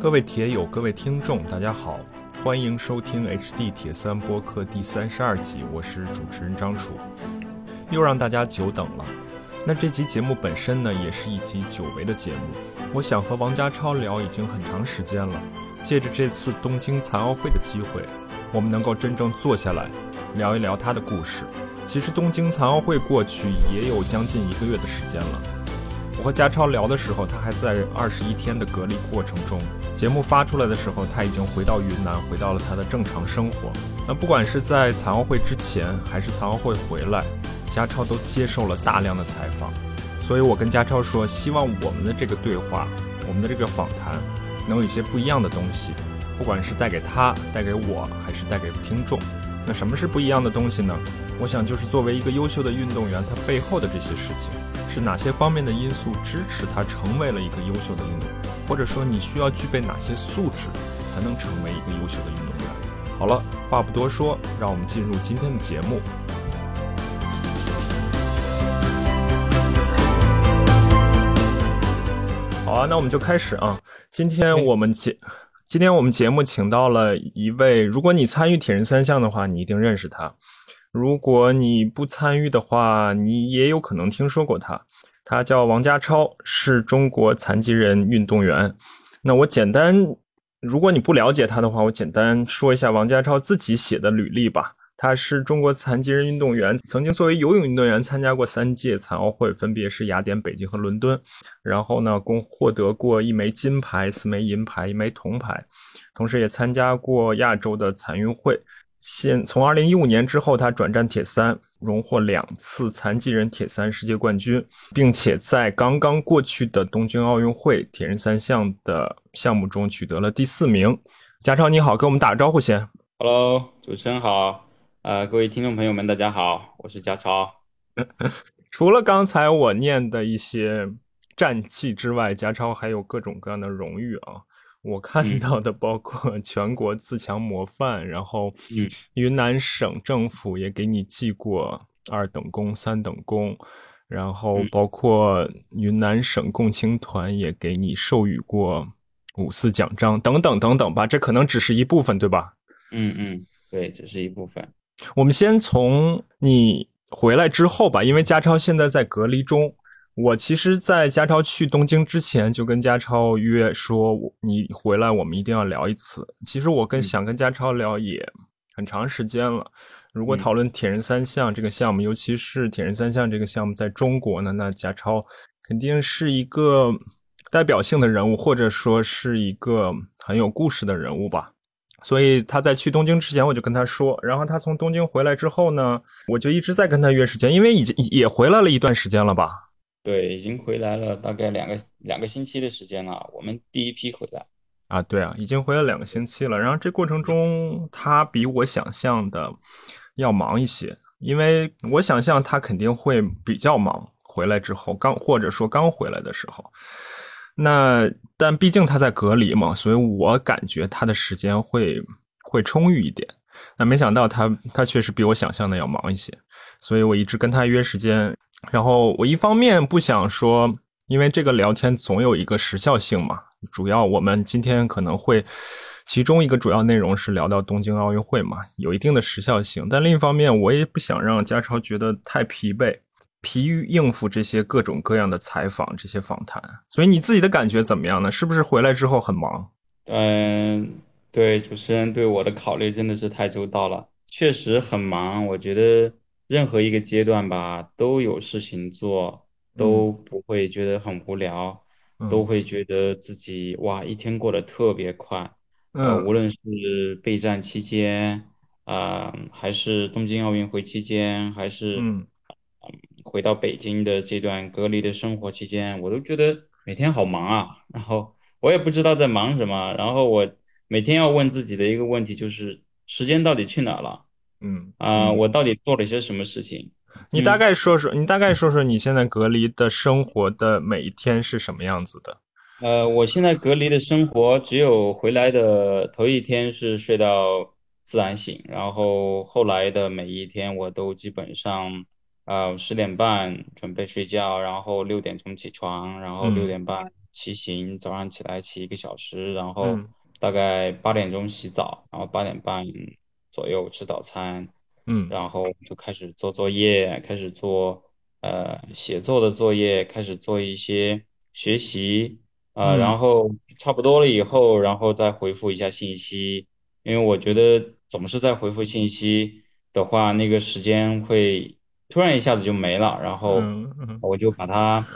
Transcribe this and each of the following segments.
各位铁友，各位听众，大家好，欢迎收听 HD 铁三播客第三十二集，我是主持人张楚，又让大家久等了。那这集节目本身呢，也是一集久违的节目。我想和王家超聊已经很长时间了，借着这次东京残奥会的机会，我们能够真正坐下来聊一聊他的故事。其实东京残奥会过去也有将近一个月的时间了。我和家超聊的时候，他还在二十一天的隔离过程中。节目发出来的时候，他已经回到云南，回到了他的正常生活。那不管是在残奥会之前，还是残奥会回来，家超都接受了大量的采访。所以我跟家超说，希望我们的这个对话，我们的这个访谈，能有一些不一样的东西，不管是带给他、带给我，还是带给听众。那什么是不一样的东西呢？我想就是作为一个优秀的运动员，他背后的这些事情，是哪些方面的因素支持他成为了一个优秀的运动员，或者说你需要具备哪些素质，才能成为一个优秀的运动员？好了，话不多说，让我们进入今天的节目。好啊，那我们就开始啊。今天我们节。今天我们节目请到了一位，如果你参与铁人三项的话，你一定认识他；如果你不参与的话，你也有可能听说过他。他叫王家超，是中国残疾人运动员。那我简单，如果你不了解他的话，我简单说一下王家超自己写的履历吧。他是中国残疾人运动员，曾经作为游泳运动员参加过三届残奥会，分别是雅典、北京和伦敦。然后呢，共获得过一枚金牌、四枚银牌、一枚铜牌，同时也参加过亚洲的残运会。现从二零一五年之后，他转战铁三，荣获两次残疾人铁三世界冠军，并且在刚刚过去的东京奥运会铁人三项的项目中取得了第四名。家超你好，跟我们打个招呼先。Hello，主持人好。呃，各位听众朋友们，大家好，我是家超。除了刚才我念的一些战绩之外，家超还有各种各样的荣誉啊。我看到的包括全国自强模范，然后云南省政府也给你记过二等功、三等功，然后包括云南省共青团也给你授予过五四奖章等等等等吧。这可能只是一部分，对吧？嗯嗯，对，只是一部分。我们先从你回来之后吧，因为家超现在在隔离中。我其实，在家超去东京之前，就跟家超约说，你回来我们一定要聊一次。其实我跟想跟家超聊也很长时间了。如果讨论铁人三项这个项目，尤其是铁人三项这个项目在中国呢，那家超肯定是一个代表性的人物，或者说是一个很有故事的人物吧。所以他在去东京之前，我就跟他说，然后他从东京回来之后呢，我就一直在跟他约时间，因为已经也回来了一段时间了吧？对，已经回来了大概两个两个星期的时间了。我们第一批回来啊，对啊，已经回来两个星期了。然后这过程中，他比我想象的要忙一些，因为我想象他肯定会比较忙。回来之后，刚或者说刚回来的时候。那但毕竟他在隔离嘛，所以我感觉他的时间会会充裕一点。那没想到他他确实比我想象的要忙一些，所以我一直跟他约时间。然后我一方面不想说，因为这个聊天总有一个时效性嘛。主要我们今天可能会其中一个主要内容是聊到东京奥运会嘛，有一定的时效性。但另一方面，我也不想让家超觉得太疲惫。疲于应付这些各种各样的采访、这些访谈，所以你自己的感觉怎么样呢？是不是回来之后很忙？嗯，对，主持人对我的考虑真的是太周到了，确实很忙。我觉得任何一个阶段吧，都有事情做，都不会觉得很无聊，都会觉得自己哇，一天过得特别快。呃，无论是备战期间，啊，还是东京奥运会期间，还是嗯。回到北京的这段隔离的生活期间，我都觉得每天好忙啊。然后我也不知道在忙什么。然后我每天要问自己的一个问题就是：时间到底去哪了？嗯啊，我到底做了些什么事情？你大概说说，你大概说说你现在隔离的生活的每一天是什么样子的？呃，我现在隔离的生活只有回来的头一天是睡到自然醒，然后后来的每一天我都基本上。呃，十点半准备睡觉，然后六点钟起床，然后六点半骑行，早上起来骑一个小时，然后嗯。大概八点钟洗澡，然后八点半左右吃早餐，嗯。然后就开始做作业，开始做呃写作的作业，开始做一些学习，呃，嗯。然后差不多了以后，然后再回复一下信息，因为我觉得总是在回复信息的话，那个时间会突然一下子就没了，然后我就把它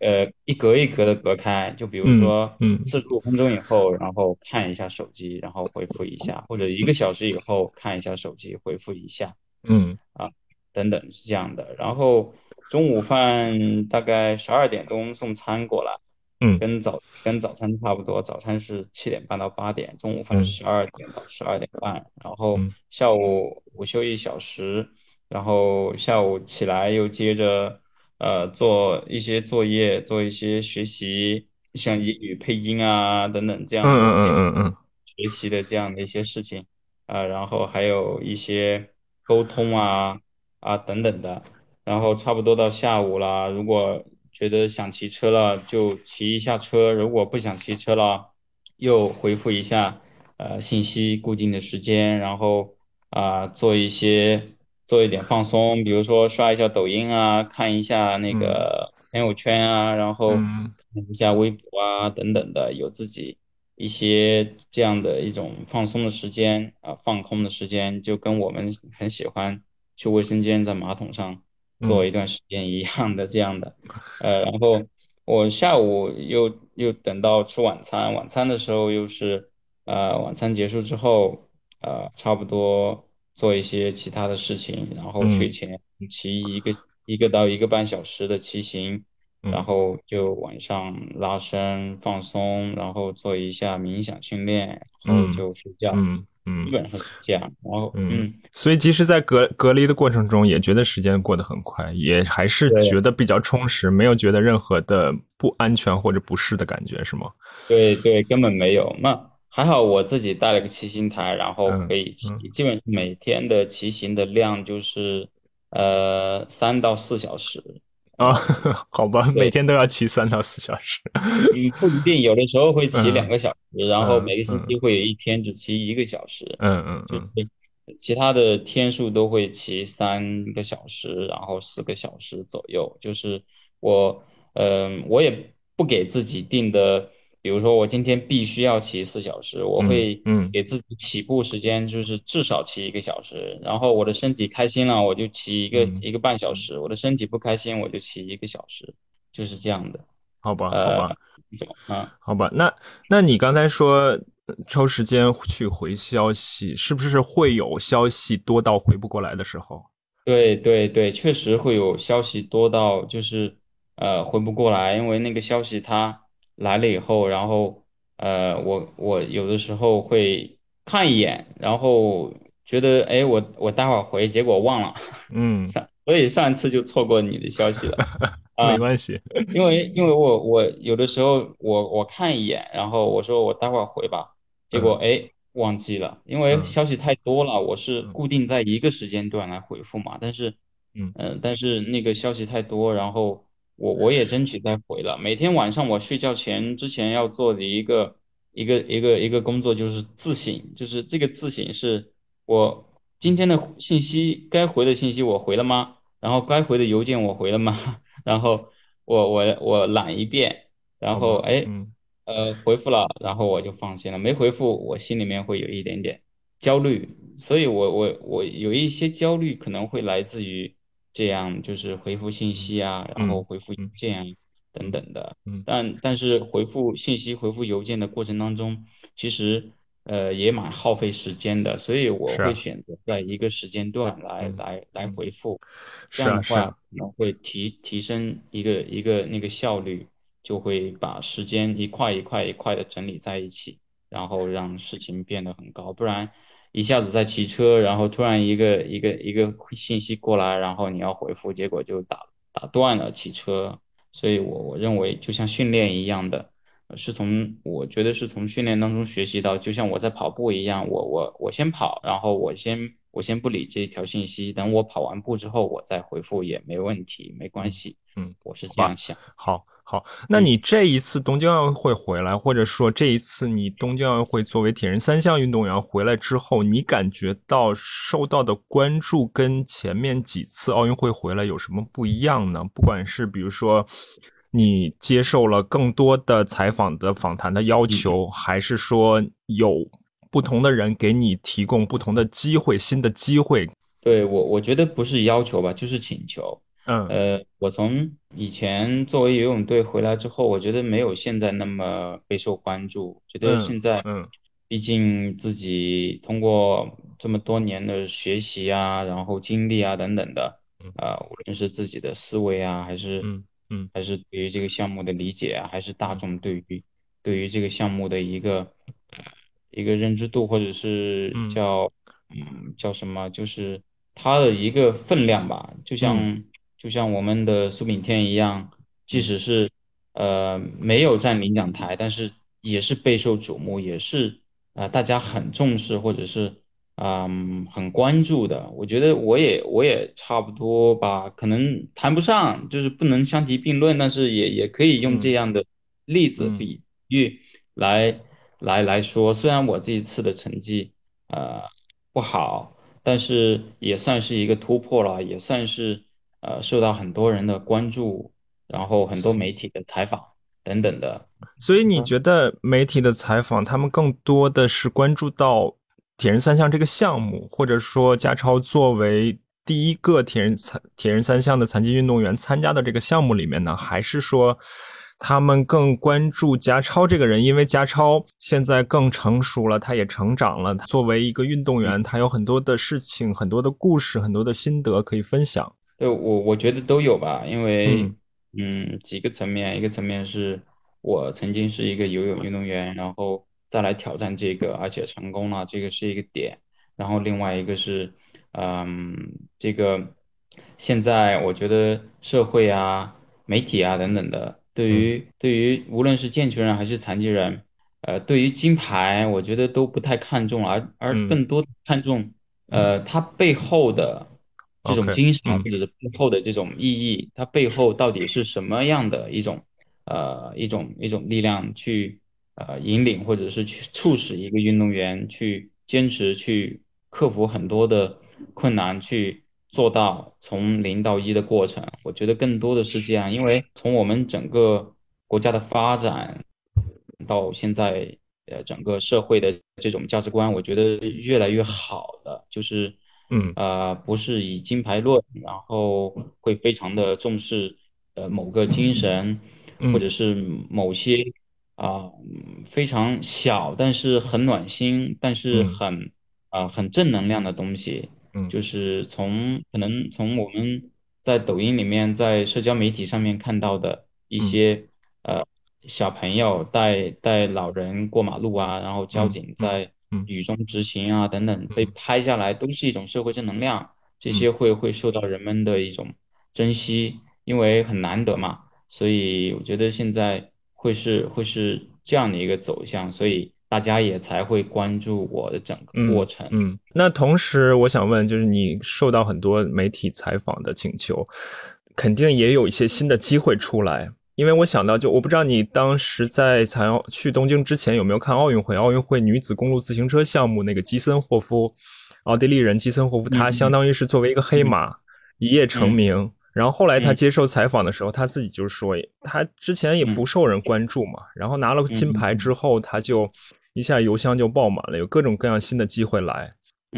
呃一格一格的隔开，就比如嗯说嗯。四十五分钟以后，然后看一下手机，然后回复一下，或者一个小时以后看一下手机，回复一下。嗯。啊等等是这样的。然后中午饭大概十二点钟送餐过来，嗯。跟早跟早餐差不多，早餐是七点半到八点，中午嗯。饭十二点到十二点半，然后嗯。下午午休一小时，然后下午起来又接着呃做一些作业，做一些学习，像英语配音啊等等这样的嗯一些嗯嗯学习的这样的一些事情。啊，然后还有一些沟通啊啊等等的，然后差不多到下午了，如果觉得想骑车了，就骑一下车；如果不想骑车了，又回复一下呃信息，固定的时间，然后啊、做一些做一点放松，比如说刷一下抖音啊，看一下那个朋友圈啊，然后嗯。看一下微博啊等等的，有自己一些这样的一种放松的时间啊，放空的时间，就跟我们很喜欢去卫生间在马桶上坐一段时间一样的这样的，呃，然后我下午又又等到吃晚餐，晚餐的时候又是呃晚餐结束之后，呃差不多做一些其他的事情，然后睡前骑一个一个到一个半小时的骑行。然后就晚上拉伸放松，然后做一下冥想训练，然后就睡觉，嗯嗯基本上是这样。然后嗯，所以即使在隔隔离的过程中，也觉得时间过得很快，也还是觉得比较充实，没有觉得任何的不安全或者不适的感觉，是吗？对对，根本没有。那还好我自己带了个骑行台，然后可以骑，基本上每天的骑行的量就是呃三到四小时。啊，好吧，每天都要骑三到四小时。嗯，不一定，有的时候会骑两个小时，然后嗯每个星期会有一天只骑一个小时。嗯嗯就是其他的天数都会骑三个小时，然后四个小时左右。就是我，嗯、我也不给自己定的，比如说我今天必须要骑四小时，我会嗯给自己起步时间就是至少骑一个小时，然后我的身体开心了，我就骑一个、嗯一个半小时；我的身体不开心，我就骑一个小时，就是这样的。好吧，好呃吧，嗯，好吧。那那你刚才说呃抽时间去回消息，是不是会有消息多到回不过来的时候？对对对，确实会有消息多到就是呃回不过来，因为那个消息它来了以后，然后呃我我有的时候会看一眼，然后觉得哎我我待会儿回，结果忘了，嗯，上所以上一次就错过你的消息了。啊没关系。因为因为我我有的时候我我看一眼，然后我说我待会儿回吧，结果哎忘记了，因为嗯。消息太多了，我是固定在一个时间段来回复嘛，但是嗯。呃但是那个消息太多，然后我我也争取再回了。每天晚上我睡觉前之前要做的一个一个一个一个工作就是自省，就是这个自省是我今天的信息该回的信息我回了吗？然后该回的邮件我回了吗？然后我我我懒一遍，然后哎嗯呃回复了，然后我就放心了。没回复，我心里面会有一点点焦虑，所以我我我有一些焦虑可能会来自于这样，就是回复信息啊，然后回复邮件啊等等的。嗯但但是回复信息、回复邮件的过程当中，其实呃也蛮耗费时间的，所以我会选择在一个时间段来嗯来来回复。这样的话可能会提提升一个一个那个效率，就会把时间一块一块一块的整理在一起，然后让事情变得很高。不然一下子在骑车，然后突然一个一个一个信息过来，然后你要回复，结果就打打断了骑车。所以我我认为就像训练一样的，呃是从我觉得是从训练当中学习到，就像我在跑步一样，我我我先跑，然后我先我先不理这一条信息，等我跑完步之后，我再回复也没问题，没关系。嗯，我是这样想。好好，那你这一次东京奥运会回来，或者说这一次你东京奥运会作为铁人三项运动员回来之后，你感觉到受到的关注跟前面几次奥运会回来有什么不一样呢？不管是比如说你接受了更多的采访的访谈的要求，还是说有不同的人给你提供不同的机会、新的机会？对我，我觉得不是要求吧，就是请求。嗯，呃，我从以前作为游泳队回来之后，我觉得没有现在那么备受关注。觉得现在，嗯，毕竟自己通过这么多年的学习啊，然后经历啊等等的，啊，无论是自己的思维啊，还是，嗯嗯，还是对于这个项目的理解啊，还是大众对于对于这个项目的一个一个认知度，或者是叫嗯叫什么，就是它的一个分量吧，就像。就像我们的苏炳添一样，即使是呃没有站领奖台，但是也是备受瞩目，也是啊大家很重视或者是嗯很关注的。我觉得我也我也差不多吧，可能谈不上，就是不能相提并论，但是也也可以用这样的例子比喻来来来说。虽然我这一次的成绩呃不好，但是也算是一个突破了，也算是。呃，受到很多人的关注，然后很多媒体的采访等等的。所以你觉得媒体的采访，他们更多的是关注到铁人三项这个项目，或者说加超作为第一个铁人残铁人三项的残疾运动员参加的这个项目里面呢？还是说他们更关注加超这个人？因为加超现在更成熟了，他也成长了。作为一个运动员，他有很多的事情、很多的故事、很多的心得可以分享。对我我觉得都有吧，因为嗯几个层面，一个层面是我曾经是一个游泳运动员，然后再来挑战这个，而且成功了，这个是一个点。然后另外一个是，嗯，这个现在我觉得社会啊、媒体啊等等的，对于对于无论是健全人还是残疾人，呃，对于金牌，我觉得都不太看重，而而更多看重呃它背后的。这种精神或者是背后的这种意义，它背后到底是什么样的一种呃一种一种力量去呃引领或者是去促使一个运动员去坚持去克服很多的困难去做到从零到一的过程？我觉得更多的是这样，因为从我们整个国家的发展到现在呃整个社会的这种价值观，我觉得越来越好了就是。嗯，呃，不是以金牌论，然后会非常的重视，呃，某个精神，或者是某些啊非常小但是很暖心，但是很啊很正能量的东西。嗯，就是从可能从我们在抖音里面，在社交媒体上面看到的一些呃小朋友带带老人过马路啊，然后交警在。雨中执行啊，等等，被拍下来都是一种社会正能量，这些会会受到人们的一种珍惜，因为很难得嘛，所以我觉得现在会是会是这样的一个走向，所以大家也才会关注我的整个过程。嗯，那同时我想问，就是你受到很多媒体采访的请求，肯定也有一些新的机会出来。因为我想到，就我不知道你当时在才去东京之前有没有看奥运会？奥运会女子公路自行车项目，那个基森霍夫，奥地利人基森霍夫，他相当于是作为一个黑马一夜成名。然后后来他接受采访的时候，他自己就说，他之前也不受人关注嘛。然后拿了金牌之后，他就一下邮箱就爆满了，有各种各样新的机会来。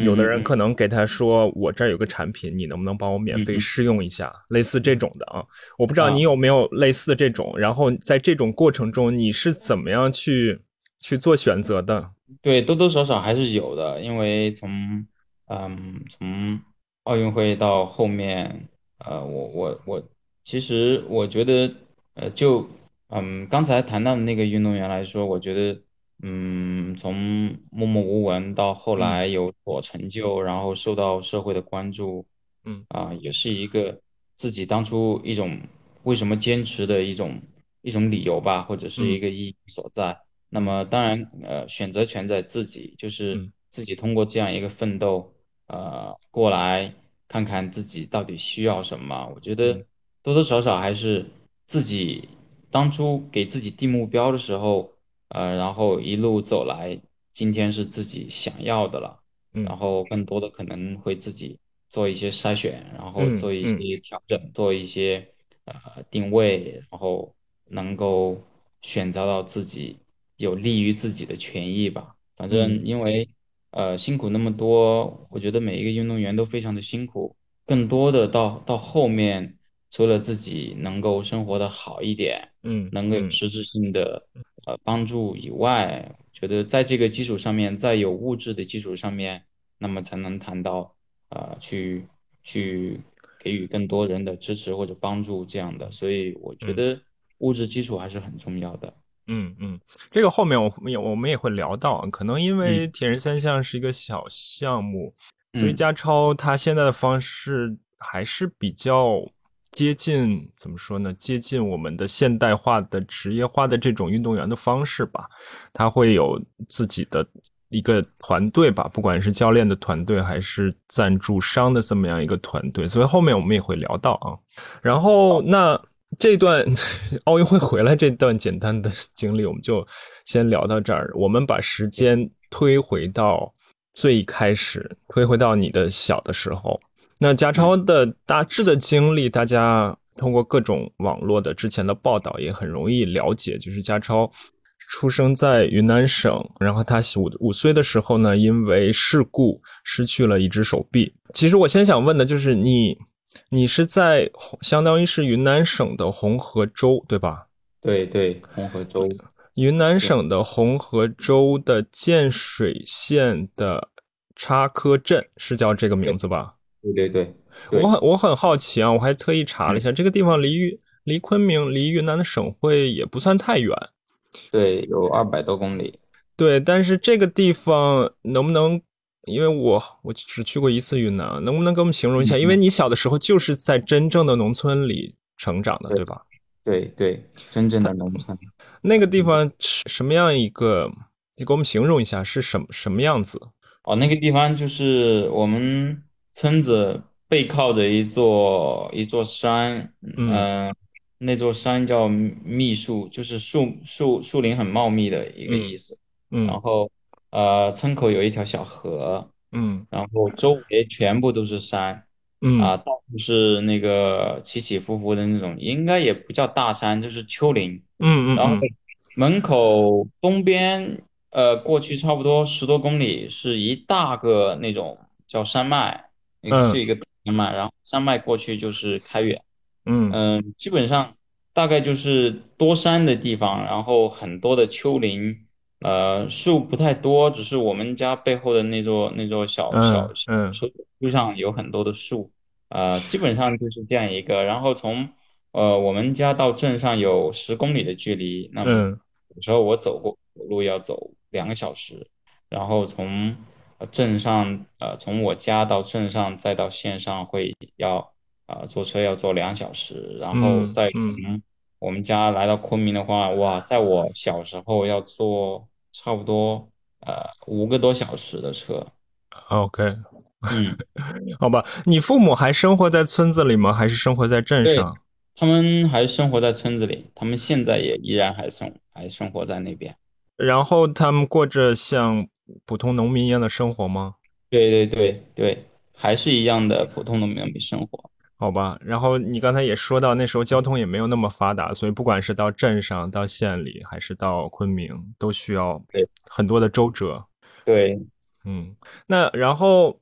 有的人可能给他说：“我这儿有个产品，你能不能帮我免费试用一下？”类似这种的啊，我不知道你有没有类似的这种。然后在这种过程中，你是怎么样去去做选择的？对，多多少少还是有的，因为从嗯从奥运会到后面，呃，我我我其实我觉得，呃，就嗯刚才谈到的那个运动员来说，我觉得。嗯，从默默无闻到后来有所成就，然后受到社会的关注，嗯。啊，也是一个自己当初一种为什么坚持的一种一种理由吧，或者是一个意义所在。那么当然，呃，选择权在自己，就是自己通过这样一个奋斗，呃，过来看看自己到底需要什么。我觉得多多少少还是自己当初给自己定目标的时候，呃，然后一路走来，今天是自己想要的了，嗯然后更多的可能会自己做一些筛选，然后嗯做一嗯些调整，做一些呃定位，然后能够选择到自己有利于自己的权益吧。反嗯正因为呃辛苦那么多，我觉得每一个运动员都非常的辛苦，更多的到到后面，除了自己能够生活的好一点，嗯能够有嗯实质性的呃帮助以外，觉得在这个基础上面，在有物质的基础上面，那么才能谈到呃去去给予更多人的支持或者帮助这样的，所以我觉嗯。得物质基础还是很重要的。嗯嗯，这个后面我们也我们也会聊到，可能因为铁人三项是一个小项目，所以嗯。家超他现在的方式还是比较接近怎么说呢？接近我们的现代化的职业化的这种运动员的方式吧。他会有自己的一个团队吧，不管是教练的团队还是赞助商的这么样一个团队，所以后面我们也会聊到啊。然后那这段 奥运会回来这段简单的经历，我们就先聊到这儿。我们把时间推回到最开始，推回到你的小的时候。那家超的大致的经历，大家通过各种网络的之前的报道也很容易了解，就是家超出生在云南省，然后他五五岁的时候呢，因为事故失去了一只手臂。其实我先想问的就是你，你是在相当于是云南省的红河州对吧？对对，红河州，云南省的红河州的建水县的插科镇是叫这个名字吧？对对对对我很我很好奇啊，我还特意查了一下，这个地方离云离昆明离云南的省会也不算太远。对，有二百多公里。对，但是这个地方能不能？因为我我只去过一次云南，能不能给我们形容一下？嗯因为你小的时候就是在真正的农村里成长的，对对吧？对对，真正的农村。那个地方是什么样一个？你给我们形容一下是什么什么样子？哦，那个地方就是我们村子背靠着一座一座山，嗯。嗯、那座山叫密树，就是树树树林很茂密的一个嗯意思。嗯。然后呃，村口有一条小河，嗯。然后周围全部都是山嗯。啊，到处是那个起起伏伏的那种，应该也不叫大山，就是丘陵。嗯嗯然后嗯。门口东边，呃，过去差不多十多公里是一大个那种叫山脉，一个嗯。是一个山脉，然后山脉过去就是开远，嗯。嗯，基本上大概就是多山的地方，然后很多的丘陵，呃，树不太多，只是我们家背后的那座那座小嗯小小嗯树树上有很多的树，呃，基本上就是这样一个，然后从呃我们家到镇上有十公里的距离，那么嗯。有时候我走过走路要走两个小时，然后从呃镇上呃从我家到镇上再到县上会要呃坐车要坐两小时，然后嗯再嗯从我们家来到昆明的话，哇，在我小时候要坐差不多呃五个多小时的车，，OK，嗯，好吧。你父母还生活在村子里吗？还是生活在镇上？他们还生活在村子里，他们现在也依然还生还生活在那边。然后他们过着像普通农民一样的生活吗？对对对对，还是一样的普通农民生活。好吧，然后你刚才也说到，那时候交通也没有那么发达，所以不管是到镇上、到县里，还是到昆明，都需要很多的周折。对，嗯，那然后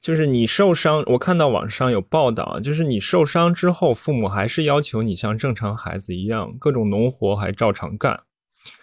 就是你受伤，我看到网上有报道啊，就是你受伤之后，父母还是要求你像正常孩子一样，各种农活还照常干，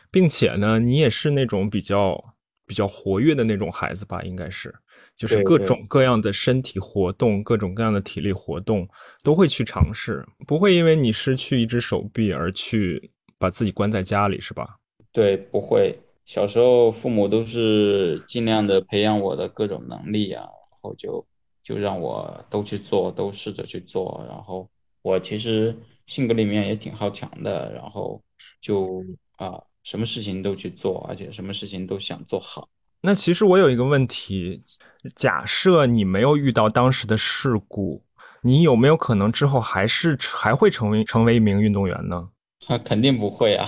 并且呢，你也是那种比较比较活跃的那种孩子吧，应该是，就是各种各样的身体活动，各种各样的体力活动都会去尝试，不会因为你失去一只手臂而去把自己关在家里，是吧？对，不会。小时候父母都是尽量的培养我的各种能力啊，然后就就让我都去做，都试着去做。然后我其实性格里面也挺好强的，然后就啊，什么事情都去做，而且什么事情都想做好。那其实我有一个问题，假设你没有遇到当时的事故，你有没有可能之后还是还会成为成为一名运动员呢？他 肯定不会啊，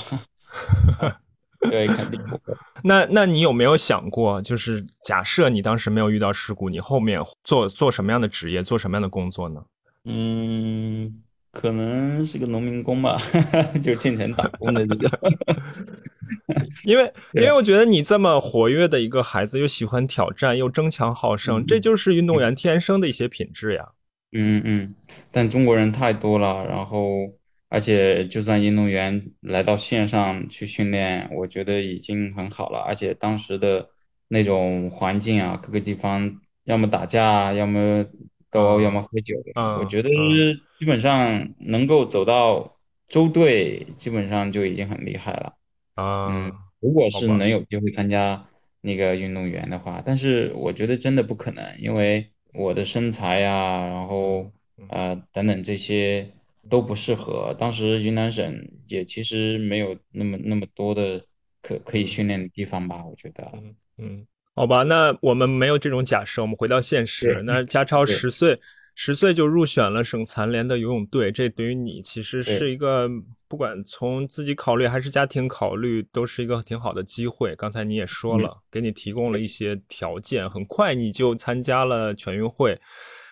对，肯定不会。那那你有没有想过，就是假设你当时没有遇到事故，你后面做做什么样的职业，做什么样的工作呢？嗯，可能是个农民工吧，就进城打工的那个。因为因为我觉得你这么活跃的一个孩子，又喜欢挑战，又争强好胜，这就是运动员天生的一些品质呀。嗯嗯，但中国人太多了，然后而且就算运动员来到线上去训练，我觉得已经很好了。而且当时的那种环境啊，各个地方要么打架，要么都要么喝酒。我觉得基本上能够走到周队，基本上就已经很厉害了。啊，如果是能有机会参加那个运动员的话，但是我觉得真的不可能，因为。我的身材呀，然后呃等等这些都不适合。当时云南省也其实没有那么那么多的可可以训练的地方吧，我觉得。嗯嗯，好吧，那我们没有这种假设，我们回到现实。那家超十岁。十岁就入选了省残联的游泳队，这对于你其实是一个，不管从自己考虑还是家庭考虑，都是一个挺好的机会。刚才你也说了，给你提供了一些条件，很快你就参加了全运会，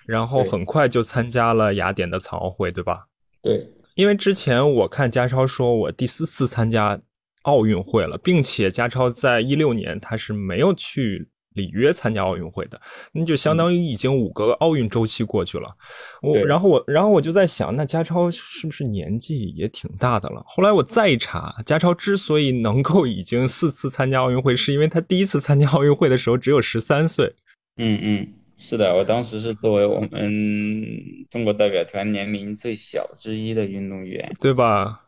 然后很快就参加了雅典的残奥会，对吧？对，因为之前我看家超说，我第四次参加奥运会了，并且加超在一六年他是没有去。里约参加奥运会的，那就相当于已经五个奥运周期过去了。我然后我然后我就在想，那加超是不是年纪也挺大的了？后来我再一查，加超之所以能够已经四次参加奥运会，是因为他第一次参加奥运会的时候只有十三岁。嗯嗯，是的，我当时是作为我们中国代表团年龄最小之一的运动员，对吧？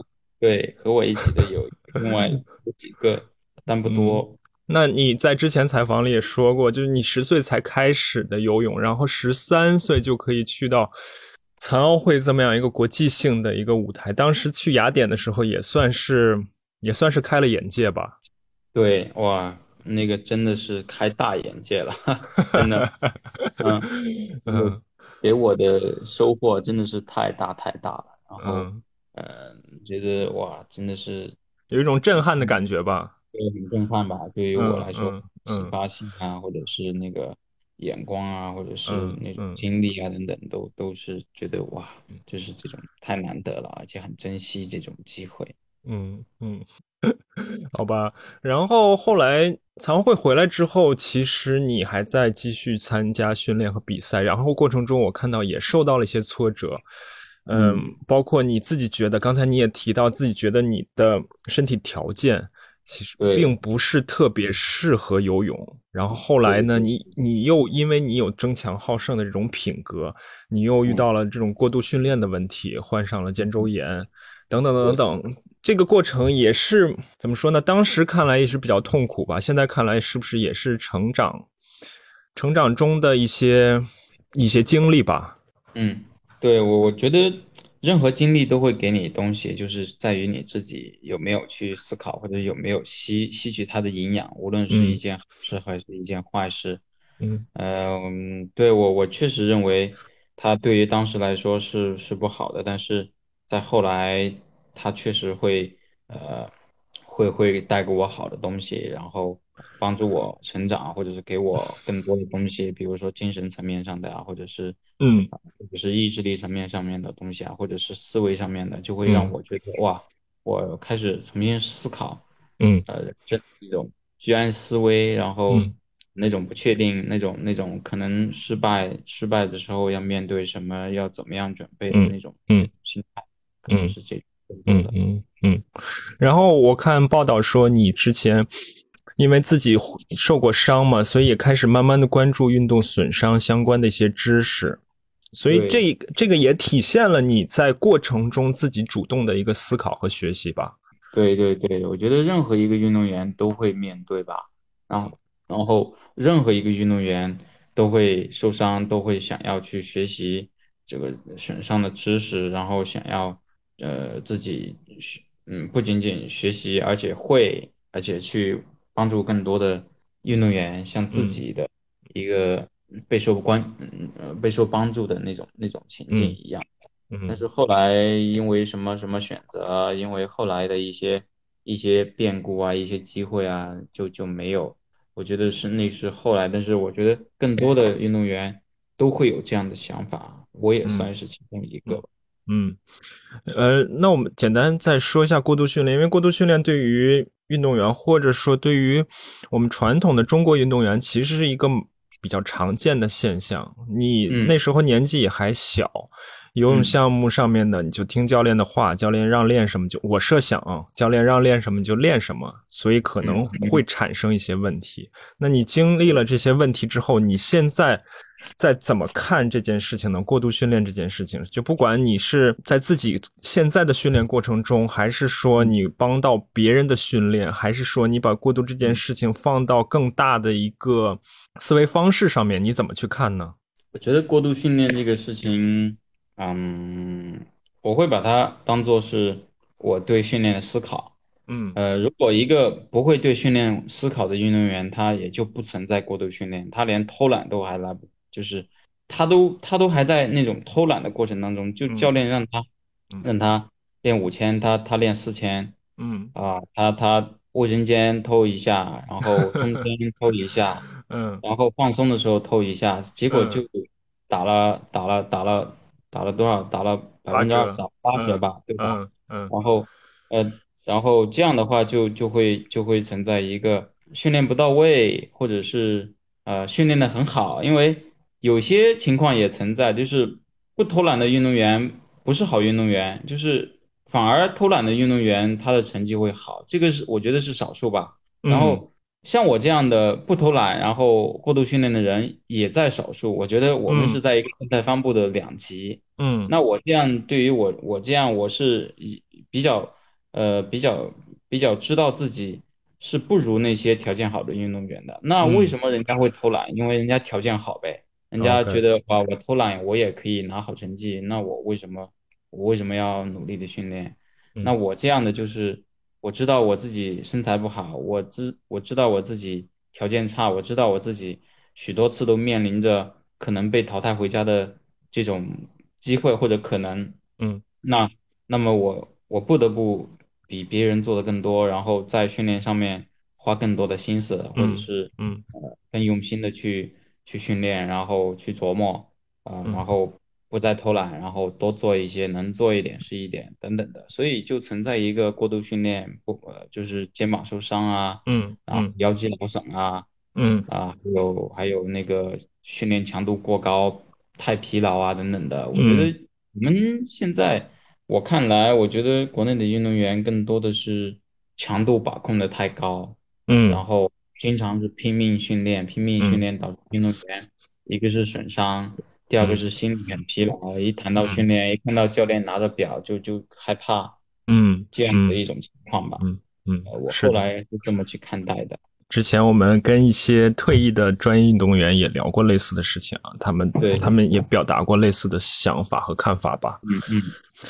对，和我一起的有 另外几个，但不多。那你在之前采访里也说过，就是你十岁才开始的游泳，然后十三岁就可以去到残奥会这么样一个国际性的一个舞台。当时去雅典的时候，也算是也算是开了眼界吧。对，哇，那个真的是开大眼界了，真的，嗯嗯，给我的收获真的是太大太大了。然后，嗯，觉得哇，真的是有一种震撼的感觉吧。对，很震撼吧？对于我来说，启发性啊，或者是那个眼光啊，或者是那种经历啊等等，都都是觉得哇，就是这种太难得了，而且很珍惜这种机会。嗯嗯，好吧。然后后来残奥会回来之后，其实你还在继续参加训练和比赛，然后过程中我看到也受到了一些挫折。嗯，包括你自己觉得，刚才你也提到自己觉得你的身体条件。其实并不是特别适合游泳，然后后来呢，你你又因为你有争强好胜的这种品格，你又遇到了这种过度训练的问题，患上了肩周炎，等等等等等，这个过程也是怎么说呢？当时看来也是比较痛苦吧，现在看来是不是也是成长，成长中的一些一些经历吧？嗯，对我我觉得。任何经历都会给你东西，就是在于你自己有没有去思考，或者有没有吸吸取它的营养，无论是一件好事还是一件坏事。嗯嗯，对我我确实认为，它对于当时来说是是不好的，但是在后来，它确实会呃会会带给我好的东西，然后帮助我成长，或者是给我更多的东西，比如说精神层面上的啊，或者是 嗯。或者是意志力层面上面的东西啊，或者是思维上面的，就会让我觉得哇，我开始重新思考，嗯，呃，这种居安思危，然后那种不确定，那种那种可能失败失败的时候要面对什么，要怎么样准备的那种嗯心态，可能是这种嗯嗯嗯。然后我看报道说，你之前因为自己受过伤嘛，所以也开始慢慢的关注运动损伤相关的一些知识。所以这这个也体现了你在过程中自己主动的一个思考和学习吧。对对对，我觉得任何一个运动员都会面对吧，然后然后任何一个运动员都会受伤，都会想要去学习这个损伤的知识，然后想要呃自己学嗯不仅仅学习，而且会而且去帮助更多的运动员，像自己的一个。备受关呃备受帮助的那种那种情境一样，但是后来因为什么什么选择，因为后来的一些一些变故啊，一些机会啊，就就没有。我觉得是那是后来，但是我觉得更多的运动员都会有这样的想法，我也算是其中一个。嗯，呃，那我们简单再说一下过度训练，因为过度训练对于运动员，或者说对于我们传统的中国运动员，其实是一个比较常见的现象。你那时候年纪也还小，游泳项目上面的你就听教练的话，教练让练什么就我设想啊，教练让练什么就练什么，所以可能会产生一些问题。那你经历了这些问题之后，你现在。在怎么看这件事情呢？过度训练这件事情，就不管你是在自己现在的训练过程中，还是说你帮到别人的训练，还是说你把过度这件事情放到更大的一个思维方式上面，你怎么去看呢？我觉得过度训练这个事情，嗯，我会把它当做是我对训练的思考。嗯，呃，如果一个不会对训练思考的运动员，他也就不存在过度训练，他连偷懒都还来不。就是他都他都还在那种偷懒的过程当中，就教练让他让他练五千，他他练四千，嗯啊，他他卫生间偷一下，然后中间 偷一下，嗯，然后放松的时候偷一下，结果就打了打了打了打了多少？打了百分之二，打八折吧，对吧？嗯，然后呃，然后这样的话就就会就会存在一个训练不到位，或者是呃训练的很好，因为。有些情况也存在，就是不偷懒的运动员不是好运动员，就是反而偷懒的运动员他的成绩会好，这个是我觉得是少数吧。然后像我这样的不偷懒，然后过度训练的人也在少数。我觉得我们是在一个正态分布的两极。嗯，那我这样对于我我这样我是比较呃比较比较知道自己是不如那些条件好的运动员的。那为什么人家会偷懒？因为人家条件好呗。人家觉得哇，我偷懒我也可以拿好成绩，那我为什么我为什么要努力的训练？那我这样的就是我知道我自己身材不好，我知我知道我自己条件差，我知道我自己许多次都面临着可能被淘汰回家的这种机会或者可能，嗯，那那么我我不得不比别人做的更多，然后在训练上面花更多的心思，或者是嗯呃更用心的去。去训练，然后去琢磨，啊，然后不再偷懒，然后多做一些，能做一点是一点，等等的，所以就存在一个过度训练，不，就是肩膀受伤啊，嗯，啊，腰肌劳损啊，嗯，啊，还有还有那个训练强度过高，太疲劳啊，等等的，我觉得我们现在我看来，我觉得国内的运动员更多的是强度把控的太高，嗯，然后。经常是拼命训练，拼命训练导致运动员一个是损伤，第二个是心理很疲劳。一谈到训练，一看到教练拿着表就就害怕，嗯，这样的一种情况吧。嗯嗯，我后来是这么去看待的。之前我们跟一些退役的专业运动员也聊过类似的事情啊，他们对他们也表达过类似的想法和看法吧。嗯嗯，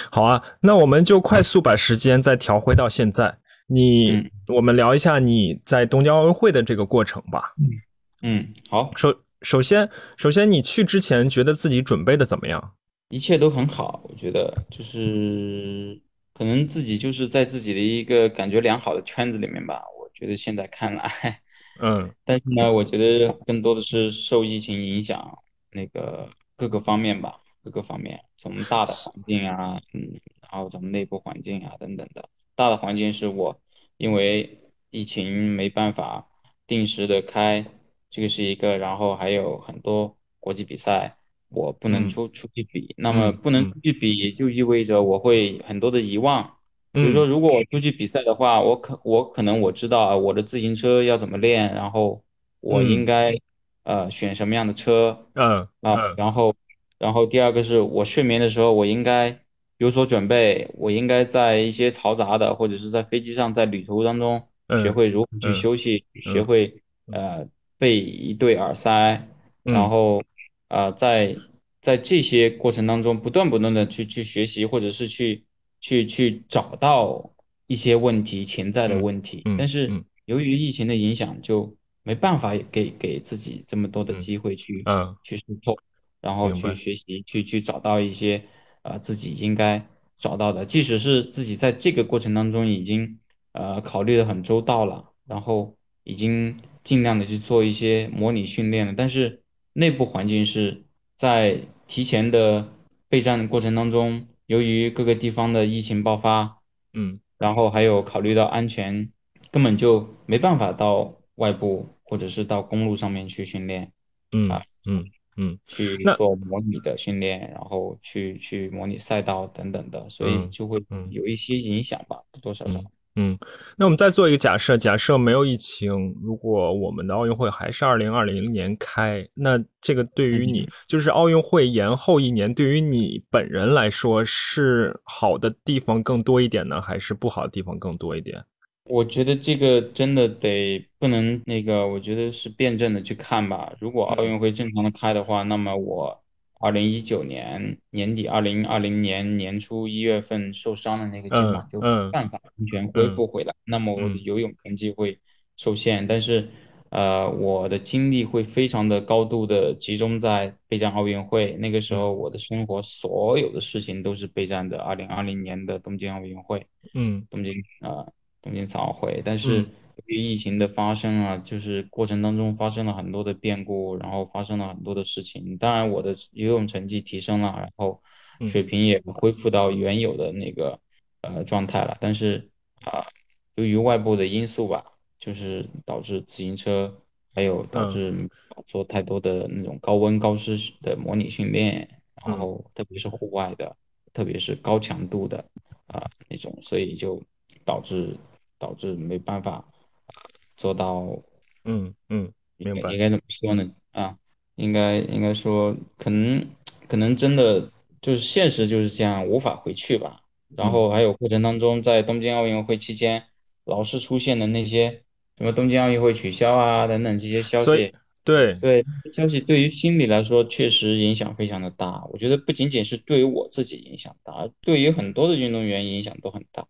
好啊，那我们就快速把时间再调回到现在。你，我们聊一下你在东京奥运会的这个过程吧。嗯嗯，好。首首先，首先你去之前觉得自己准备的怎么样？一切都很好，我觉得就是可能自己就是在自己的一个感觉良好的圈子里面吧。我觉得现在看来，嗯，但是呢，我觉得更多的是受疫情影响，那个各个方面吧，各个方面，从大的环境啊，嗯，然后从内部环境啊等等的。大的环境是我，因为疫情没办法定时的开，这个是一个，然后还有很多国际比赛，我不能出出去比，那么不能出去比，就意味着我会很多的遗忘。比如说，如果我出去比赛的话，我可我可能我知道啊，我的自行车要怎么练，然后我应该呃选什么样的车，嗯。啊，然后然后第二个是我睡眠的时候，我应该。有所准备，我应该在一些嘈杂的，或者是在飞机上，在旅途当中，学会如何去休息，学会呃备一对耳塞，然后呃在在这些过程当中，不断不断的去去学习，或者是去去去找到一些问题潜在的问题。但是由于疫情的影响，就没办法给给自己这么多的机会去去试错，然后去学习，去去找到一些。啊自己应该找到的。即使是自己在这个过程当中已经呃考虑的很周到了，然后已经尽量的去做一些模拟训练了，但是内部环境是在提前的备战的过程当中，由于各个地方的疫情爆发，嗯然后还有考虑到安全，根本就没办法到外部或者是到公路上面去训练。嗯啊嗯嗯去做模拟的训练，然后去去模拟赛道等等的，所以嗯就会嗯有一些影响吧，多多少少。嗯嗯，那我们再做一个假设，假设没有疫情，如果我们的奥运会还是二零二零年开，那这个对于你，就是奥运会延后一年，对于你本人来说是好的地方更多一点呢，还是不好的地方更多一点？我觉得这个真的得不能那个，我觉得是辩证的去看吧。如果奥运会正常的开的话，那么我二零一九年年底、二零二零年年初一月份受伤的那个肩膀就嗯没办法完全恢复回来，那么我的嗯游泳成绩会受限。但是，呃，我的精力会非常的高度的集中在备战奥运会。那个时候，我的生活所有的事情都是备战的二零二零年的东京奥运会。嗯东京啊、东京残奥会，但是嗯由于疫情的发生啊，就是过程当中发生了很多的变故，然后发生了很多的事情。当然，我的游泳成绩提升了，然后嗯水平也恢复到原有的那个呃状态了。但是啊、由于外部的因素吧，就是导致自行车还有导致做太多的那种高温高湿的模拟训练，然后特别是户外的，特别是高强度的。啊、那种，所以就导致导致没办法啊做到，嗯嗯，应明白该应该怎么说呢？啊，应该应该说，可能可能真的就是现实就是这样，无法回去吧。然后还有过程当中，在东京奥运会期间，老是出现的那些什么东京奥运会取消啊等等这些消息，对，对，消息对于心理来说确实影响非常的大。我觉得不仅仅是对于我自己影响大，而对于很多的运动员影响都很大。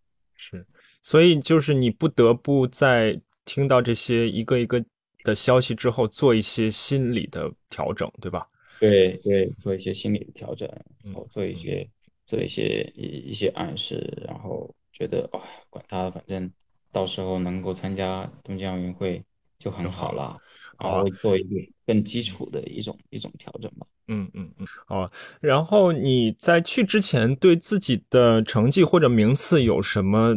是，所以就是你不得不在听到这些一个一个的消息之后，做一些心理的调整，对吧？对对，做一些心理的调整，然后嗯做一些做一些一一些暗示，然后觉得哇，管他，反正到时候能够参加东京奥运会就很好了，然后做一个更基础的一种一种调整吧。嗯嗯嗯，好。然后你在去之前对自己的成绩或者名次有什么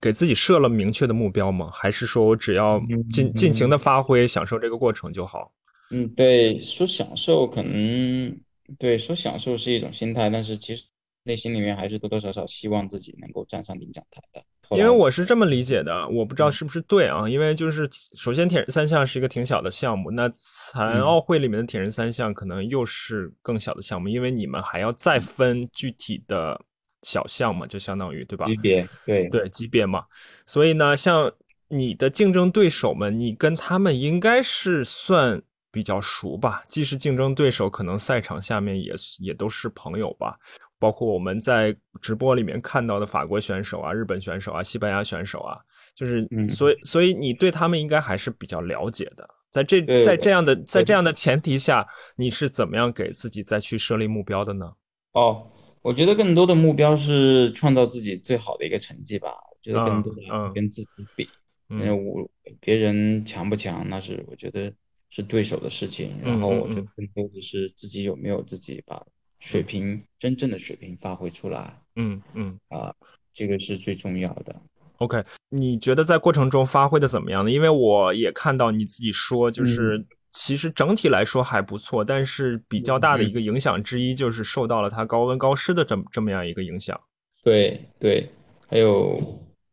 给自己设了明确的目标吗？还是说我只要尽尽情的发挥，享受这个过程就好？嗯，对，说享受可能对说享受是一种心态，但是其实内心里面还是多多少少希望自己能够站上领奖台的。因为我是这么理解的，我不知道是不是对啊。因为就是首先铁人三项是一个挺小的项目，那残奥会里面的铁人三项可能又是更小的项目，因为你们还要再分具体的小项嘛，就相当于对吧？级别对对级别嘛。所以呢，像你的竞争对手们，你跟他们应该是算比较熟吧？既是竞争对手，可能赛场下面也也都是朋友吧。包括我们在直播里面看到的法国选手啊、日本选手啊、西班牙选手啊，就是嗯所以所以你对他们应该还是比较了解的。在这在这样的在这样的前提下，你是怎么样给自己再去设立目标的呢？哦，我觉得更多的目标是创造自己最好的一个成绩吧。我觉得更多的跟自己比，因为嗯我别人强不强，那是我觉得是对手的事情。然后我觉得嗯更多的是自己有没有自己把水平真正的水平发挥出来嗯嗯。啊，这个是最重要的。OK，你觉得在过程中发挥的怎么样呢？因为我也看到你自己说，就是其实整体来说还不错，但是比较大的一个影响之一就是受到了它高温高湿的这么这么样一个影响。对对，还有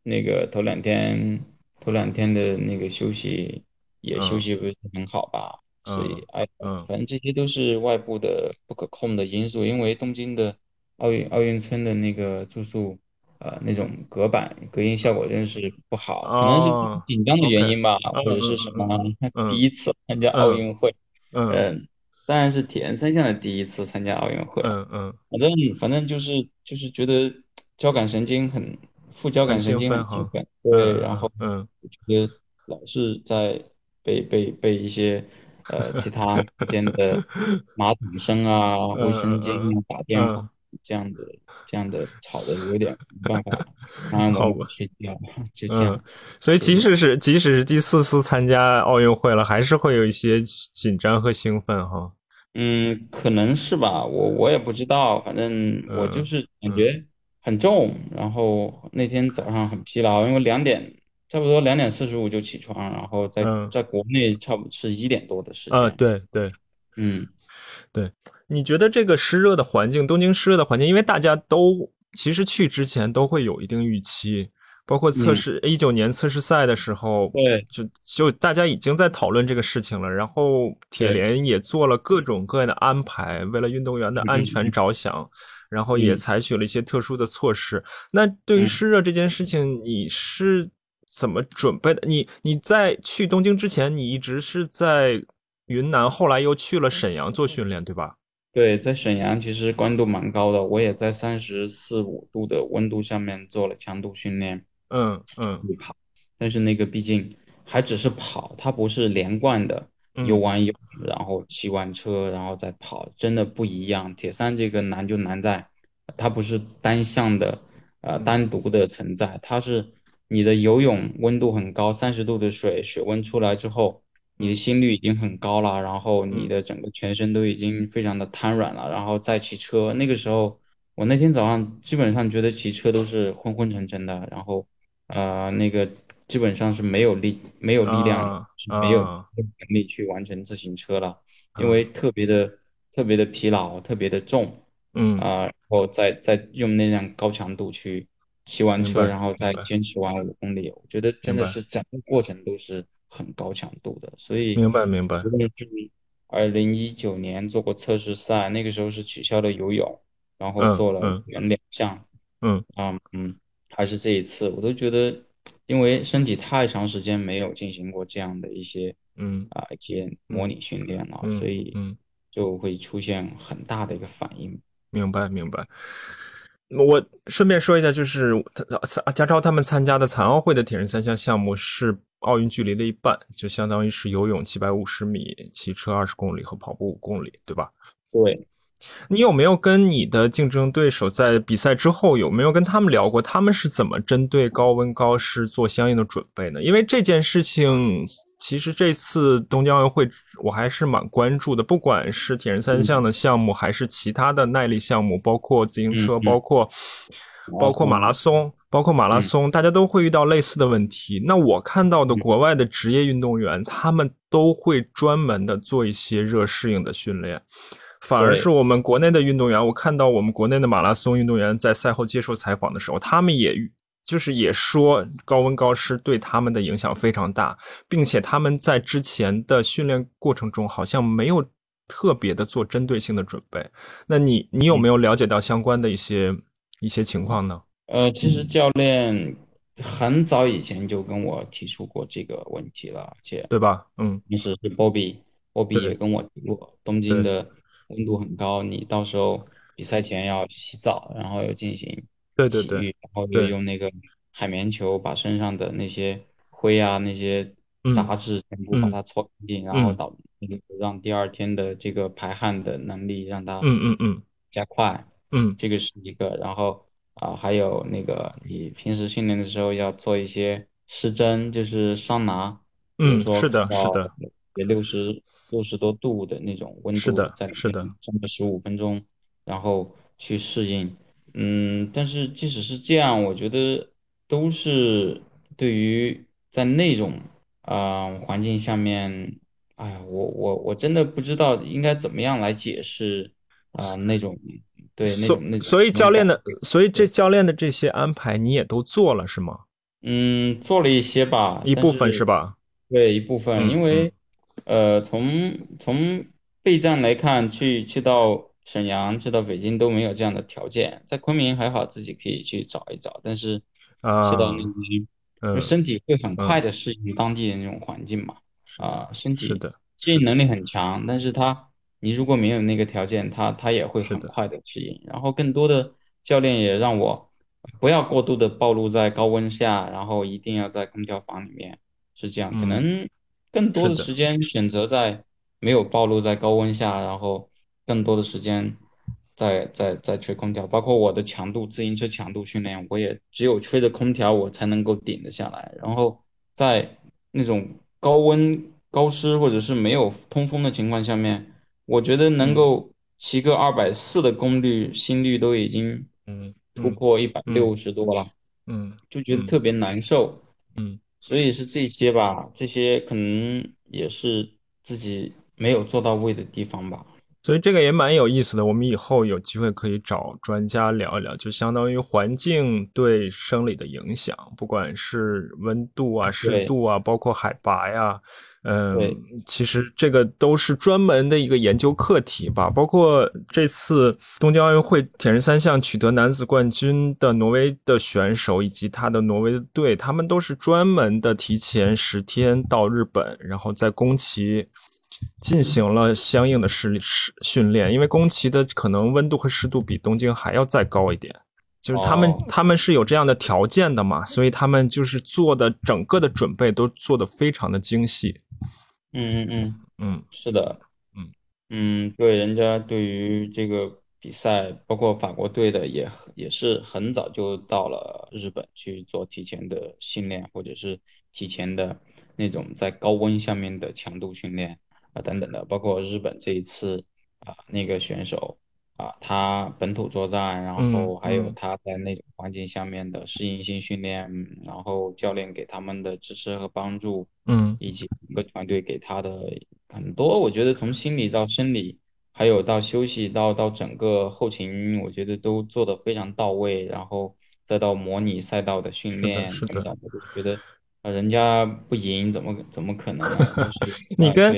那个头两天头两天的那个休息也休嗯息不是很好吧，所以哎，嗯。反正这些都是外部的不可控的因素。因为东京的奥运奥运村的那个住宿，呃，那种隔板隔音效果真的是不好，可能是哦紧张的原因吧，嗯或者是什么嗯第一次参加奥运会，嗯嗯，当然是铁人三项的第一次参加奥运会。嗯嗯。反正反正就是就是觉得交感神经很副交感神经很很兴奋，对，嗯然后嗯。我觉得老是在被被被一些呃其他间的 马桶声啊、卫生间啊打电话，这样的这样的吵的有点没办法，然后我睡觉，就这样。所以即使是即使是第四次参加奥运会了，还是会有一些紧张和兴奋哈。嗯，可能是吧，我我也不知道，反正我就是感觉很重，然后那天早上很疲劳，因为两点差不多两点四十五就起床，然后在在国内差不多是一点多的时间。啊，对对，嗯，对，你觉得这个湿热的环境，东京湿热的环境，因为大家都其实去之前都会有一定预期。包括测试一九年测试赛的时候，对，就就大家已经在讨论这个事情了。然后铁联也做了各种各样的安排，为了运动员的安全着想，然后也采取了一些特殊的措施。那对于湿热这件事情，你是怎么准备的？你你在去东京之前，你一直是在云南，后来又去了沈阳做训练，对吧？对，在沈阳其实温度蛮高的，我也在三十四五度的温度下面做了强度训练。嗯嗯，跑，但是那个毕竟还只是跑，它不是连贯的，游完泳，然后骑完车，然后再跑，真的不一样。铁三这个难就难在，它不是单向的，呃，单独的存在，它是你的游泳温度很高，三十度的水，水温出来之后，你的心率已经很高了，然后你的整个全身都已经非常的瘫软了，然后再骑车，那个时候我那天早上基本上觉得骑车都是昏昏沉沉的，然后。呃，那个基本上是没有力，没有力量，没有能力去完成自行车了，因为特别的、特别的疲劳，特别的重，嗯。啊，然后再再用那辆高强度去骑完车，然后再坚持完五公里，我觉得真的是整个过程都是很高强度的，所以明白明白。二零一九年做过测试赛，那个时候是取消了游泳，然后做了原两项，嗯啊嗯。还是这一次，我都觉得，因为身体太长时间没有进行过这样的一些，嗯啊一些模拟训练了，所以嗯就会出现很大的一个反应。明白明白。我顺便说一下，就是他加超他们参加的残奥会的铁人三项项目是奥运距离的一半，就相当于是游泳七百五十米、骑车二十公里和跑步五公里，对吧？对。你有没有跟你的竞争对手在比赛之后有没有跟他们聊过？他们是怎么针对高温高湿做相应的准备呢？因为这件事情，其实这次东京奥运会我还是蛮关注的。不管是铁人三项的项目，还是其他的耐力项目，包括自行车，包括包括马拉松，包括马拉松，大家都会遇到类似的问题。那我看到的国外的职业运动员，他们都会专门的做一些热适应的训练。反而是我们国内的运动员，我看到我们国内的马拉松运动员在赛后接受采访的时候，他们也就是也说高温高湿对他们的影响非常大，并且他们在之前的训练过程中好像没有特别的做针对性的准备。那你你有没有了解到相关的一些一些情况呢？呃，其实教练很早以前就跟我提出过这个问题了，而且对吧？嗯，当时是波比，波比也跟我提过东京的。温度很高，你到时候比赛前要洗澡，然后要进行洗浴，然后就用那个海绵球把身上的那些灰啊、那些杂质全部把它搓干净，然后导那个让第二天的这个排汗的能力让它嗯嗯嗯。加快，嗯，这个是一个。然后啊，还有那个你平时训练的时候要做一些湿蒸，就是桑拿，嗯，是的，是的。也六十六十多度的那种温度，在里面，蒸个十五分钟，然后去适应。嗯，但是即使是这样，我觉得都是对于在那种啊环境下面，哎呀，我我我真的不知道应该怎么样来解释啊那种对那种那所以教练的，所以这教练的这些安排你也都做了是吗？嗯，做了一些吧，一部分是吧？对，一部分，因为。呃，从从备战来看，去去到沈阳，去到北京都没有这样的条件。在昆明还好，自己可以去找一找，但是去到那边，身体会很快的适应当地的那种环境嘛。啊，身体适应能力很强，但是他你如果没有那个条件，他他也会很快的适应。然后更多的教练也让我不要过度的暴露在高温下，然后一定要在空调房里面，是这样，可能。更多的时间选择在没有暴露在高温下，然后更多的时间在在在吹空调，包括我的强度自行车强度训练，我也只有吹着空调我才能够顶得下来。然后在那种高温、高湿或者是没有通风的情况下面，我觉得能够骑个二百四的功率，心率都已经嗯突破一百六十多了，嗯就觉得特别难受。嗯所以是这些吧，这些可能也是自己没有做到位的地方吧。所以这个也蛮有意思的，我们以后有机会可以找专家聊一聊，就相当于环境对生理的影响，不管是温度啊、湿度啊，包括海拔呀，嗯对，其实这个都是专门的一个研究课题吧。包括这次东京奥运会铁人三项取得男子冠军的挪威的选手以及他的挪威的队，他们都是专门的提前十天到日本，然后在宫崎。进行了相应的试试训练，因为宫崎的可能温度和湿度比东京还要再高一点，就是他们、哦。他们是有这样的条件的嘛，所以他们就是做的整个的准备都做的非常的精细。嗯嗯嗯，嗯。是的，嗯。嗯，对，人家对于这个比赛，包括法国队的也也是很早就到了日本去做提前的训练，或者是提前的那种在高温下面的强度训练啊等等的，包括日本这一次啊那个选手啊，他本土作战，然后嗯还有嗯他在那种环境下面的适应性训练，然后教练给他们的支持和帮助。嗯以及整个团队给他的很多，我觉得从心理到生理，还有到休息到到整个后勤，我觉得都做得非常到位，然后再到模拟赛道的训练是的等等，我就觉得呃人家不赢怎么怎么可能 你跟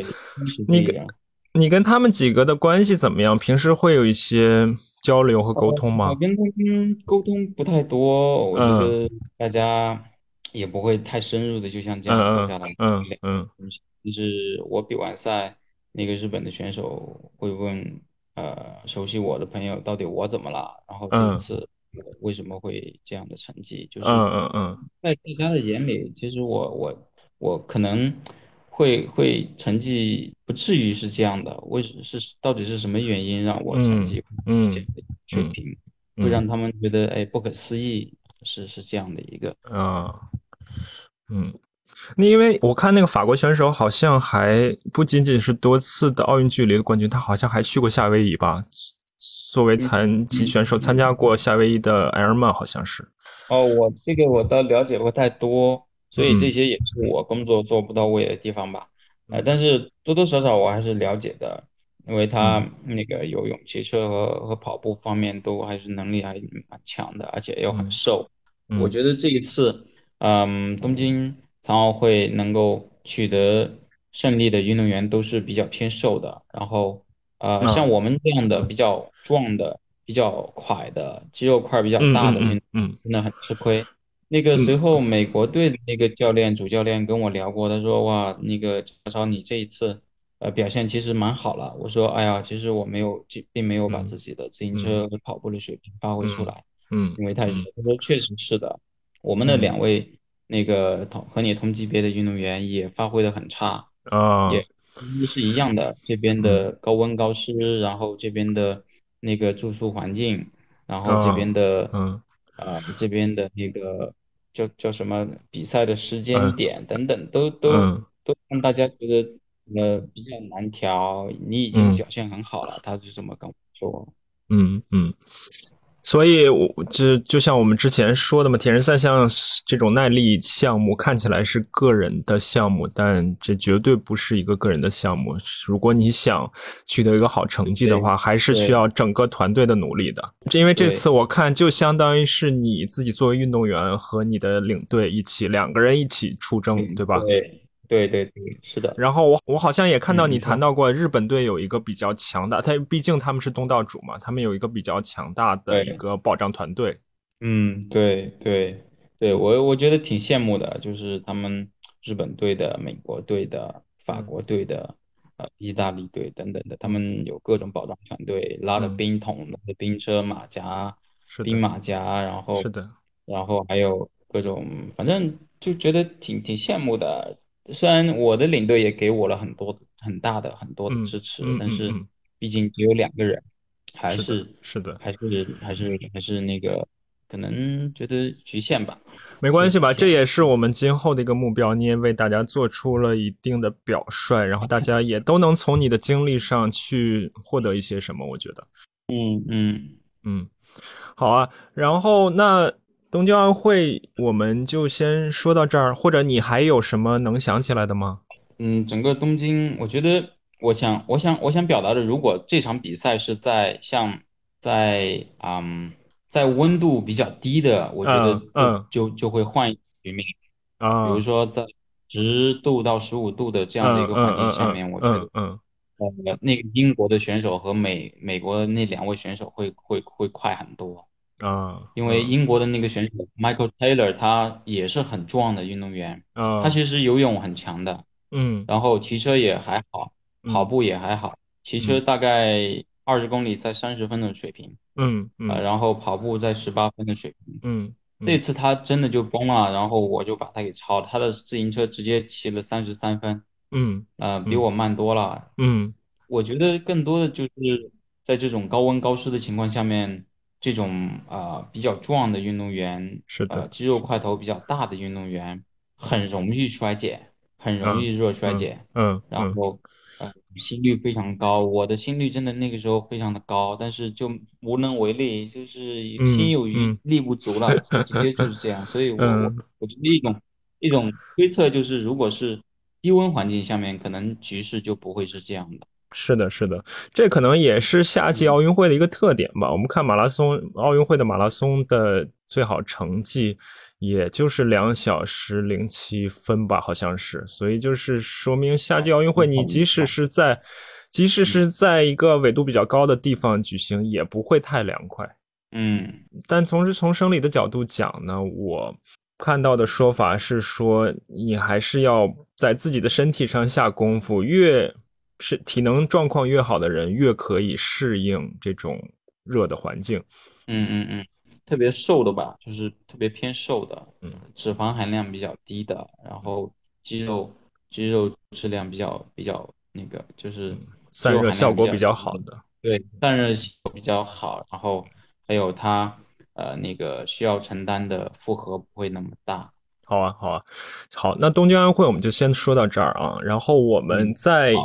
你跟你跟他们几个的关系怎么样？平时会有一些交流和沟通吗我？跟他们沟通不太多，我觉嗯得大家也不会太深入的，就像这样坐下来嗯嗯。就是我比完赛，那个日本的选手会问，呃，熟悉我的朋友到底我怎么了？然后这嗯一次我为什么会这样的成绩？就是嗯嗯嗯在大家的眼里，其实我我我可能会会成绩不至于是这样的。为什是到底是什么原因让我成绩嗯这样的水平，嗯会让他们觉得哎不可思议，是是这样的一个。啊嗯。那因为我看那个法国选手好像还不仅仅是多次的奥运距离的冠军，他好像还去过夏威夷吧？作为残疾选手参加过夏威夷的 Ironman，好像是。哦，我这个我倒了解不太多，所以嗯这些也是我工作做不到位的地方吧。呃，但是多多少少我还是了解的，因为他嗯那个游泳、骑车和和跑步方面都还是能力还蛮强的，而且又很瘦。嗯我觉得这一次，嗯，东京残奥会能够取得胜利的运动员都是比较偏瘦的，然后呃，嗯像我们这样的比较壮的、比较快的、肌肉块比较嗯大的运动真的很吃亏。那个随后，美国队的那个教练、主教练跟我聊过，他说：“哇，那个曹操，你这一次，呃，表现其实蛮好了。”我说：“哎呀，其实我没有，并并没有把嗯自己的自行车和跑步的水平发挥出来，嗯因为太热。嗯”他说：“确实是的，我们的嗯两位那个同和你同级别的运动员也发挥的很差，啊也一是一样的，这边的高温高湿，然后这边的那个住宿环境，然后这边的。嗯啊，这边的那个叫叫什么比赛的时嗯间点等等，都都嗯都让大家觉得呃比较难调。你已经嗯表现很好了，他是这么跟我说。嗯嗯，所以我这就像我们之前说的嘛，铁人三项这种耐力项目看起来是个人的项目，但这绝对不是一个个人的项目。如果你想取得一个好成绩的话，还是需要整个团队的努力的。这因为这次我看就相当于是你自己作为运动员和你的领队一起两个人一起出征，对吧？对对对对，是的。然后我我好像也看到嗯你谈到过日本队有一个比较强大，他毕竟他们是东道主嘛，他们有一个比较强大的一个保障团队。嗯，对对对，我我觉得挺羡慕的，就是他们日本队的、美国队的、法国队的、呃意大利队等等的，他们有各种保障团队，拉的嗯冰桶、冰车、马甲、是的兵马甲，然后是的，然后还有各种，反正就觉得挺挺羡慕的。虽然我的领队也给我了很多很大的很多的嗯支持，嗯但是毕竟只有两个人，还是是的，还是还是还是那个，可能觉得局限吧。没关系吧，这也是我们今后的一个目标。你也为大家做出了一定的表率，然后大家也都能从你的经历上去获得一些什么。我觉得，嗯嗯嗯，好啊。然后那东京奥运会我们就先说到这儿，或者你还有什么能想起来的吗？嗯，整个东京，我觉得，我想，我想，我想表达的，如果这场比赛是在像在嗯。在温度比较低的，我觉得就就就会换局面啊，比如说在十度到十五度的这样的一个环境下面，我觉得，嗯，呃，那个英国的选手和美美国那两位选手会会会快很多啊，因为英国的那个选手 Michael Taylor 他也是很壮的运动员啊，他其实游泳很强的，嗯，然后骑车也还好，跑步也还好，骑车大概二十公里在三十分的水平。嗯嗯，然后跑步在十八分的水平，嗯，这次他真的就崩了，然后我就把他给超，他的自行车直接骑了三十三分，嗯，呃，比我慢多了，嗯，我觉得更多的就是在这种高温高湿的情况下面，这种啊比较壮的运动员，是的，肌肉块头比较大的运动员，很容易衰减，很容易弱衰减，嗯，然后。心率非常高，我的心率真的那个时候非常的高，但是就无能为力，就是心有余力不足了，直接就是这样。所以，我我我觉得一种一种推测就是，如果是低温环境下面，可能局势就不会是这样的。是的，是的，这可能也是夏季奥运会的一个特点吧。我们看马拉松奥运会的马拉松的最好成绩。也就是两小时零七分吧，好像是，所以就是说明夏季奥运会，你即使是在，即使是在一个纬度比较高的地方举行，也不会太凉快。嗯，但从是从生理的角度讲呢，我看到的说法是说，你还是要在自己的身体上下功夫，越是体能状况越好的人，越可以适应这种热的环境。嗯嗯嗯。特别瘦的吧，就是特别偏瘦的，嗯，脂肪含量比较低的，然后肌肉肌肉质量比较比较那个，就是散热效果比较好的，对，散热效果比较好，然后还有它呃那个需要承担的负荷不会那么大。好啊，好啊，好，那东京奥运会我们就先说到这儿啊，然后我们再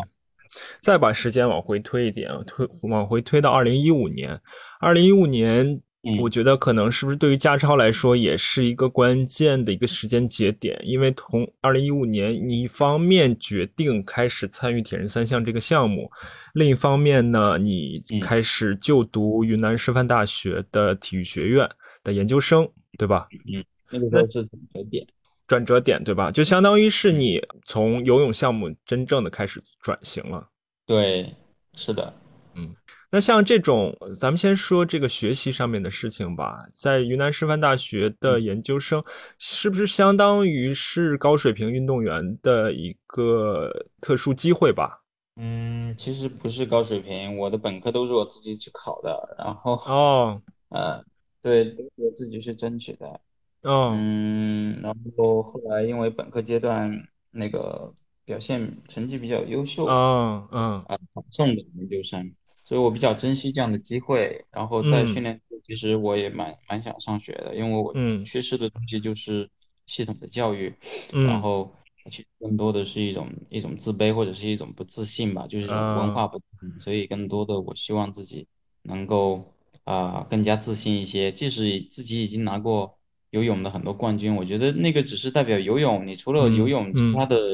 再把时间往回推一点，推往回推到二零一五年，二零一五年。我觉得可能是不是对于加超来说也是一个关键的一个时间节点，因为从二零一五年，你一方面决定开始参与铁人三项这个项目，另一方面呢，你开始就读云南师范大学的体育学院的研究生，对吧？嗯，那个时候是节点，转折点对吧？就相当于是你从游泳项目真正的开始转型了。对，是的，嗯。那像这种，咱们先说这个学习上面的事情吧。在云南师范大学的研究生，是不是相当于是高水平运动员的一个特殊机会吧？嗯，其实不是高水平，我的本科都是我自己去考的，然后哦，呃，对，我自己去争取的。嗯，然后后来因为本科阶段那个表现成绩比较优秀，嗯嗯。啊，保送的研究生。所以我比较珍惜这样的机会，然后在训练其实我也蛮蛮想上学的，因为我缺失的东西就是系统的教育，然后其实更多的是一种一种自卑或者是一种不自信吧，就是文化不，所以更多的我希望自己能够啊更加自信一些，即使自己已经拿过游泳的很多冠军，我觉得那个只是代表游泳，你除了游泳其他的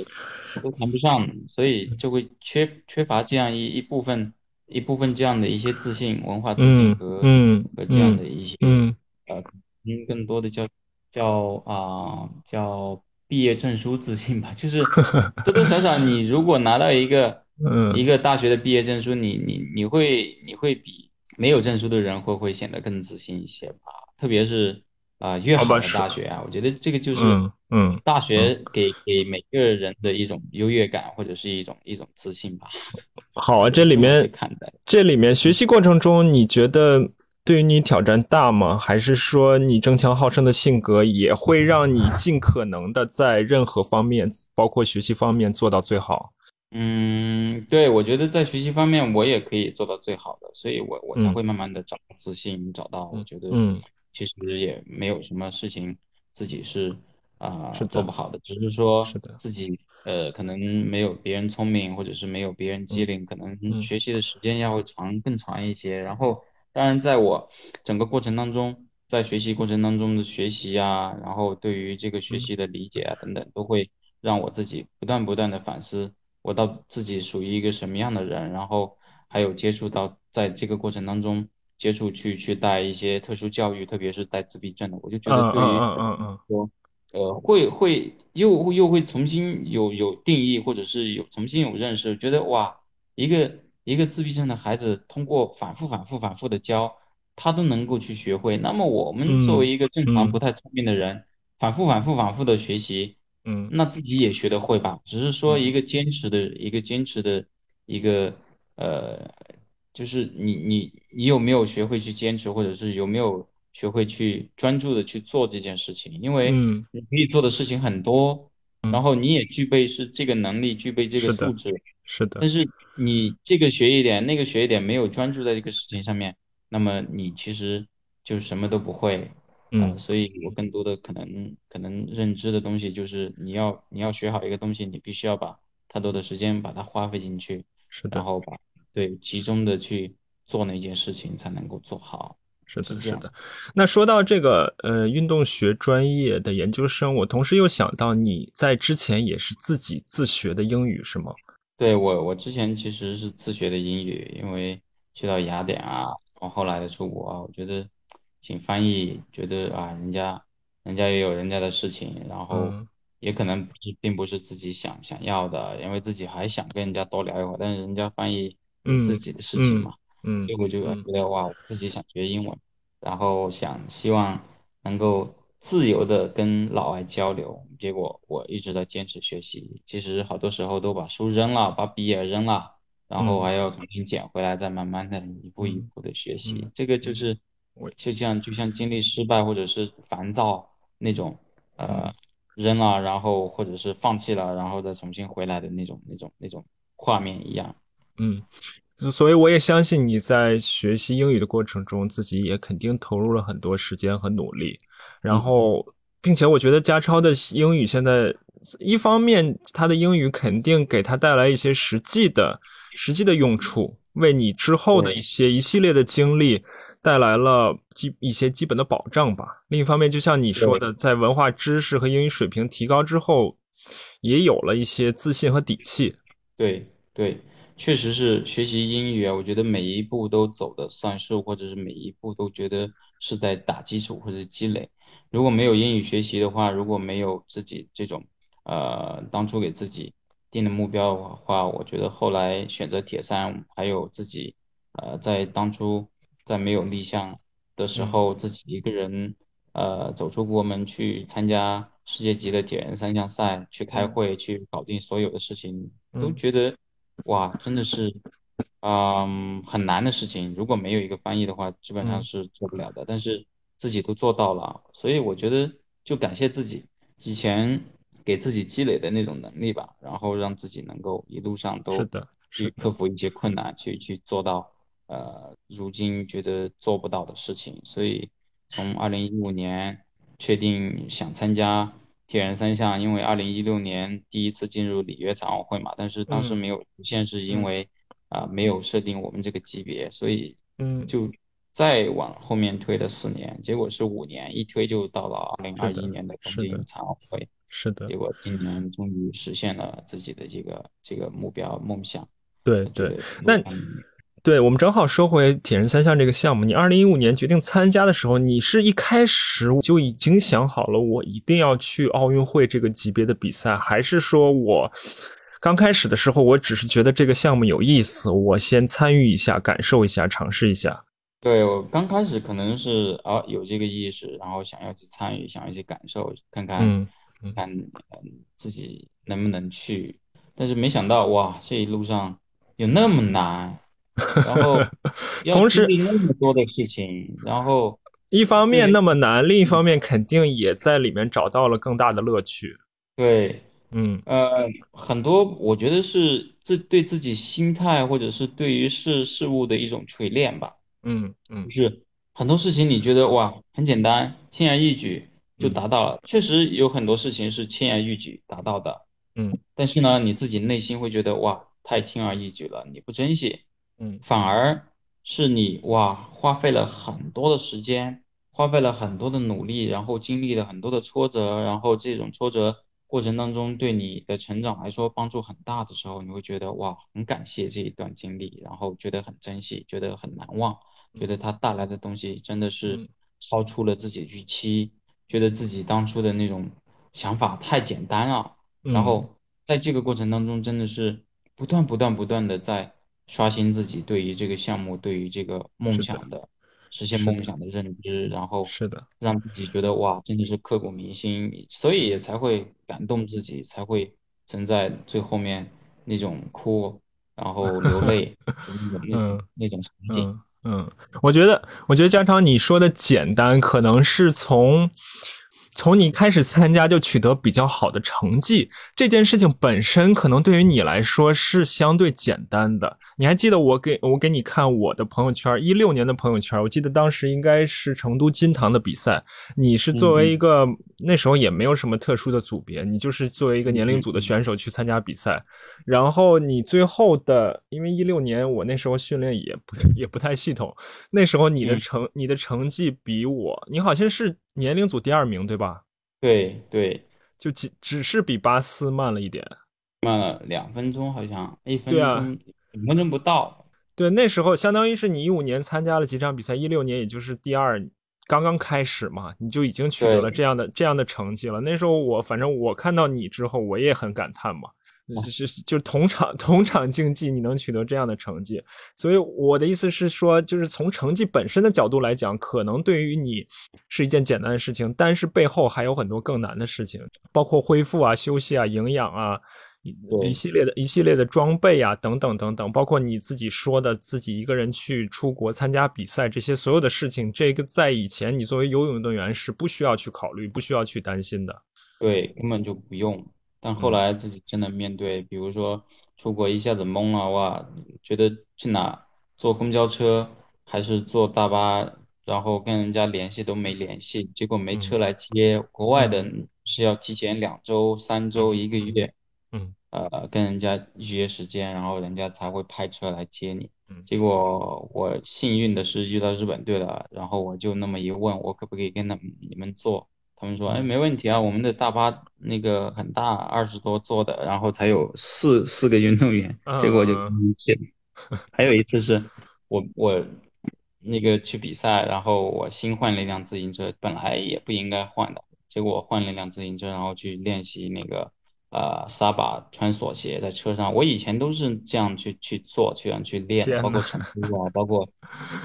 都谈不上，所以就会缺缺乏这样一一部分。一部分这样的一些自信、文化自信和和这样的一些呃，嗯，更多的叫叫啊叫毕业证书自信吧，就是 多多少少你如果拿到一个一个大学的毕业证书，你你你会你会比没有证书的人会会显得更自信一些吧，特别是。啊，越好的大学啊，我觉得这个就是嗯，大学给给每个人的一种优越感或者是一种一种自信吧。好啊，这里面这里面学习过程中，你觉得对于你挑战大吗？还是说你争强好胜的性格也会让你尽可能的在任何方面，包括学习方面做到最好？嗯，对，我觉得在学习方面我也可以做到最好的，所以我我才会慢慢的找到自信，找到我觉得嗯其实也没有什么事情自己是啊、做不好的，只是说自己呃可能没有别人聪明，或者是没有别人机灵，可能嗯学习的时间要会长更长一些。然后当然在我整个过程当中，在学习过程当中的学习啊，然后对于这个学习的理解啊等等，都会让我自己不断不断的反思。我到自己属于一个什么样的人，然后还有接触到在这个过程当中接触去去带一些特殊教育，特别是带自闭症的，我就觉得对于嗯嗯说，呃，会会又又会重新有有定义，或者是有重新有认识，觉得哇，一个一个自闭症的孩子通过反复反复反复的教，他都能够去学会，那么我们作为一个正常嗯不太聪明的人，反复反复反复的学习。嗯那自己也学得会吧？只是说一个坚持的，一个坚持的，一个呃，就是你你你有没有学会去坚持，或者是有没有学会去专注的去做这件事情？因为嗯你可以做的事情很多，然后你也具备是这个能力，具备这个素质，是的但是你这个学一点，那个学一点，没有专注在这个事情上面，那么你其实就什么都不会。嗯呃，所以我更多的可能可能认知的东西就是你要你要学好一个东西，你必须要把太多的时间把它花费进去，是的然后把对集中的去做那件事情才能够做好。是的，是的。那说到这个呃运动学专业的研究生，我同时又想到你在之前也是自己自学的英语是吗？对，我我之前其实是自学的英语，因为去到雅典啊，然后后来的出国啊，我觉得请翻译，觉得啊，人家人家也有人家的事情，然后嗯也可能不是并不是自己想想要的，因为自己还想跟人家多聊一会儿，但是人家翻译自己的事情嘛，嗯所以我就觉得哇，我自己想学英文，然后想希望能够自由的跟老外交流，结果我一直在坚持学习，其实好多时候都把书扔了，把笔也扔了，然后嗯还要重新捡回来，再慢慢的一步一步的学习，嗯这个就是我就像就像经历失败或者是烦躁那种，嗯呃，扔了，然后或者是放弃了，然后再重新回来的那种那种那种画面一样。嗯，所以我也相信你在学习英语的过程中，自己也肯定投入了很多时间和努力。然后，并且我觉得家超的英语现在，一方面他的英语肯定给他带来一些实际的、实际的用处，为你之后的一些一系列的经历带来了基一些基本的保障吧。另一方面，就像你说的，在文化知识和英语水平提高之后，也有了一些自信和底气。对对，确实是学习英语啊，我觉得每一步都走的算数，或者是每一步都觉得是在打基础或者积累。如果没有英语学习的话，如果没有自己这种呃当初给自己定的目标的话，我觉得后来选择铁三，还有自己呃在当初在没有立项的时候，自己一个人呃走出国门去参加世界级的铁人三项赛，去开会，去搞定所有的事情，都觉得哇，真的是。嗯，很难的事情，如果没有一个翻译的话，基本上是做不了的。但是自己都做到了，所以我觉得就感谢自己以前给自己积累的那种能力吧，然后让自己能够一路上都，去克服一些困难，去去做到呃如今觉得做不到的事情。所以从二零一五年确定想参加铁人三项，因为二零一六年第一次进入里约残奥会嘛，但是当时没有出现，是因为啊、没有设定我们这个级别，所以嗯，就再往后面推了四年，结果是五年，一推就到了二零二一年的东京残奥会，是的结，果今年终于实现了自己的这个这个目标梦想。对对。那嗯对，我们正好说回铁人三项这个项目。你二零一五年决定参加的时候，你是一开始就已经想好了，我一定要去奥运会这个级别的比赛，还是说我刚开始的时候，我只是觉得这个项目有意思，我先参与一下，感受一下，尝试一下。对，我刚开始可能是啊有这个意识，然后想要去参与，想要去感受，看看嗯看嗯自己能不能去，但是没想到哇，这一路上有那么难，然后 同时那么多的事情，然后一方面那么难，另一方面肯定也在里面找到了更大的乐趣。对。嗯呃，很多我觉得是自对自己心态或者是对于事事物的一种锤炼吧。嗯嗯就是很多事情你觉得哇很简单，轻而易举就达到了，确实有很多事情是轻而易举达到的。嗯但是呢，你自己内心会觉得哇太轻而易举了，你不珍惜。嗯反而是你哇花费了很多的时间，花费了很多的努力，然后经历了很多的挫折，然后这种挫折过程当中对你的成长来说帮助很大的时候，你会觉得哇很感谢这一段经历，然后觉得很珍惜，觉得很难忘，觉得它带来的东西真的是嗯。超出了自己的预期，觉得自己当初的那种想法太简单了。嗯，然后在这个过程当中，真的是不断不断不断的在刷新自己对于这个项目、对于这个梦想的实现梦想的认知，然后是的，让自己觉得哇，真的是刻骨铭心，所以也才会感动自己，才会存在最后面那种哭，然后流 泪的那种场景。嗯嗯，我觉得，我觉得家长你说的简单，可能是从从你开始参加就取得比较好的成绩这件事情本身，可能对于你来说是相对简单的。你还记得我给我给你看我的朋友圈，一六年的朋友圈，我记得当时应该是成都金堂的比赛，你是作为一个、那时候也没有什么特殊的组别，你就是作为一个年龄组的选手去参加比赛，然后你最后的，因为一六年我那时候训练也不也不太系统，那时候你的嗯。成、你的成绩比我，你好像是年龄组第二名对吧？对对，就只只是比巴斯慢了一点。慢了两分钟，好像一分对啊钟两分钟不到。对，那时候相当于是你一五年参加了几场比赛，一六年也就是第二，刚刚开始嘛，你就已经取得了这样的这样的成绩了。那时候我反正我看到你之后，我也很感叹嘛，是就同场同场竞技你能取得这样的成绩，所以我的意思是说，就是从成绩本身的角度来讲，可能对于你是一件简单的事情，但是背后还有很多更难的事情，包括恢复啊、休息啊、营养啊。一系列的一系列的装备啊，等等等等，包括你自己说的自己一个人去出国参加比赛，这些所有的事情，这个在以前你作为游泳运动员是不需要去考虑、不需要去担心的。对，根本就不用。但后来自己真的面对，比如说出国一下子懵了，哇，觉得去哪坐公交车还是坐大巴，然后跟人家联系都没联系，结果没车来接。国外的是要提前两周、三周、一个月，嗯，呃，跟人家预约时间，然后人家才会派车来接你。嗯结果我幸运的是遇到日本队了，然后我就那么一问，我可不可以跟他们你们坐？他们说，哎，没问题啊，我们的大巴那个很大，二十多座的，然后才有四四个运动员，结果就。还有一次是我我那个去比赛，然后我新换了一辆自行车，本来也不应该换的，结果我换了一辆自行车，然后去练习那个呃沙把穿锁鞋在车上。我以前都是这样去去做，这样去练，包括呐成都啊，包括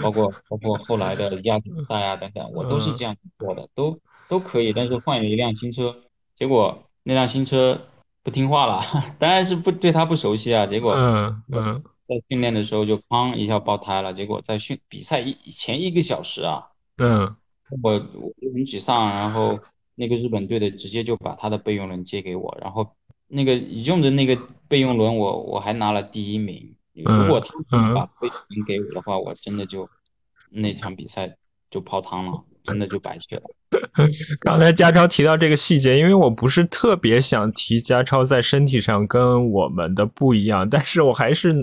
包括包括后来的亚锦赛啊等等，我都是这样做的，都都可以。但是换了一辆新车，结果那辆新车不听话了，当然是不对它不熟悉啊，结果。嗯嗯在训练的时候就砰一下爆胎了，结果在训比赛一前一个小时啊，嗯我我就很沮丧，然后那个日本队的直接就把他的备用轮借给我，然后那个用的那个备用轮我我还拿了第一名，如果他们把备用轮给我的话，我真的就那场比赛就泡汤了，真的就白去了。刚才家超提到这个细节，因为我不是特别想提家超在身体上跟我们的不一样，但是我还是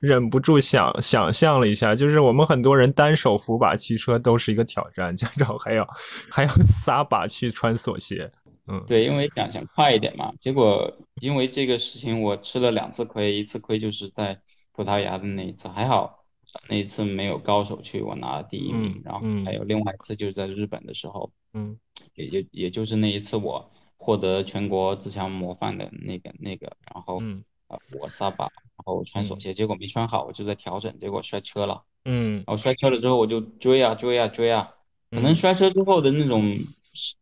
忍不住想想象了一下，就是我们很多人单手扶把骑车都是一个挑战，家超还要还要撒把去穿锁鞋，嗯，对，因为想想快一点嘛，结果因为这个事情我吃了两次亏，一次亏就是在葡萄牙的那一次，还好那一次没有高手去，我拿了第一名，嗯然后嗯还有另外一次就是在日本的时候。嗯也就也就是那一次我获得全国自强模范的那个那个，然后嗯呃我撒把，然后我穿锁鞋，结果没穿好，我就在调整，结果摔车了。嗯然后摔车了之后我就追啊追啊追啊，可能嗯摔车之后的那种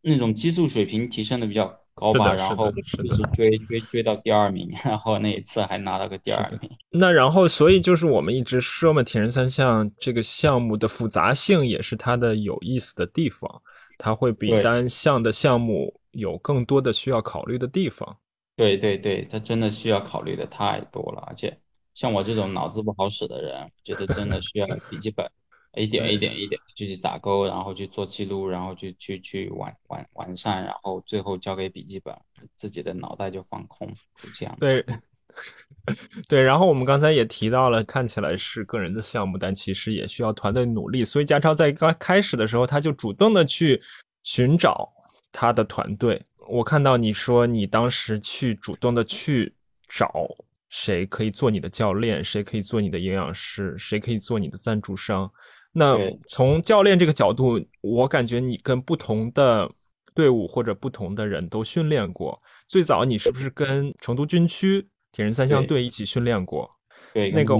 那种激素水平提升的比较高吧，然后是的就是追追追到第二名，然后那一次还拿了个第二名。那然后，所以就是我们一直说嘛，铁人三项这个项目的复杂性也是它的有意思的地方，它会比单项的项目有更多的需要考虑的地方。对对对，它真的需要考虑的太多了，而且像我这种脑子不好使的人，觉得真的需要笔记本，一点一点一点去打勾，然后去做记录，然后去去去完完完善，然后最后交给笔记本，自己的脑袋就放空，就这样。对。对，然后我们刚才也提到了，看起来是个人的项目，但其实也需要团队努力。所以家超在刚开始的时候，他就主动的去寻找他的团队。我看到你说你当时去主动的去找谁可以做你的教练，谁可以做你的营养师，谁可以做你的赞助商。那从教练这个角度，我感觉你跟不同的队伍或者不同的人都训练过。最早你是不是跟成都军区？铁人三项队一起训练过，对那个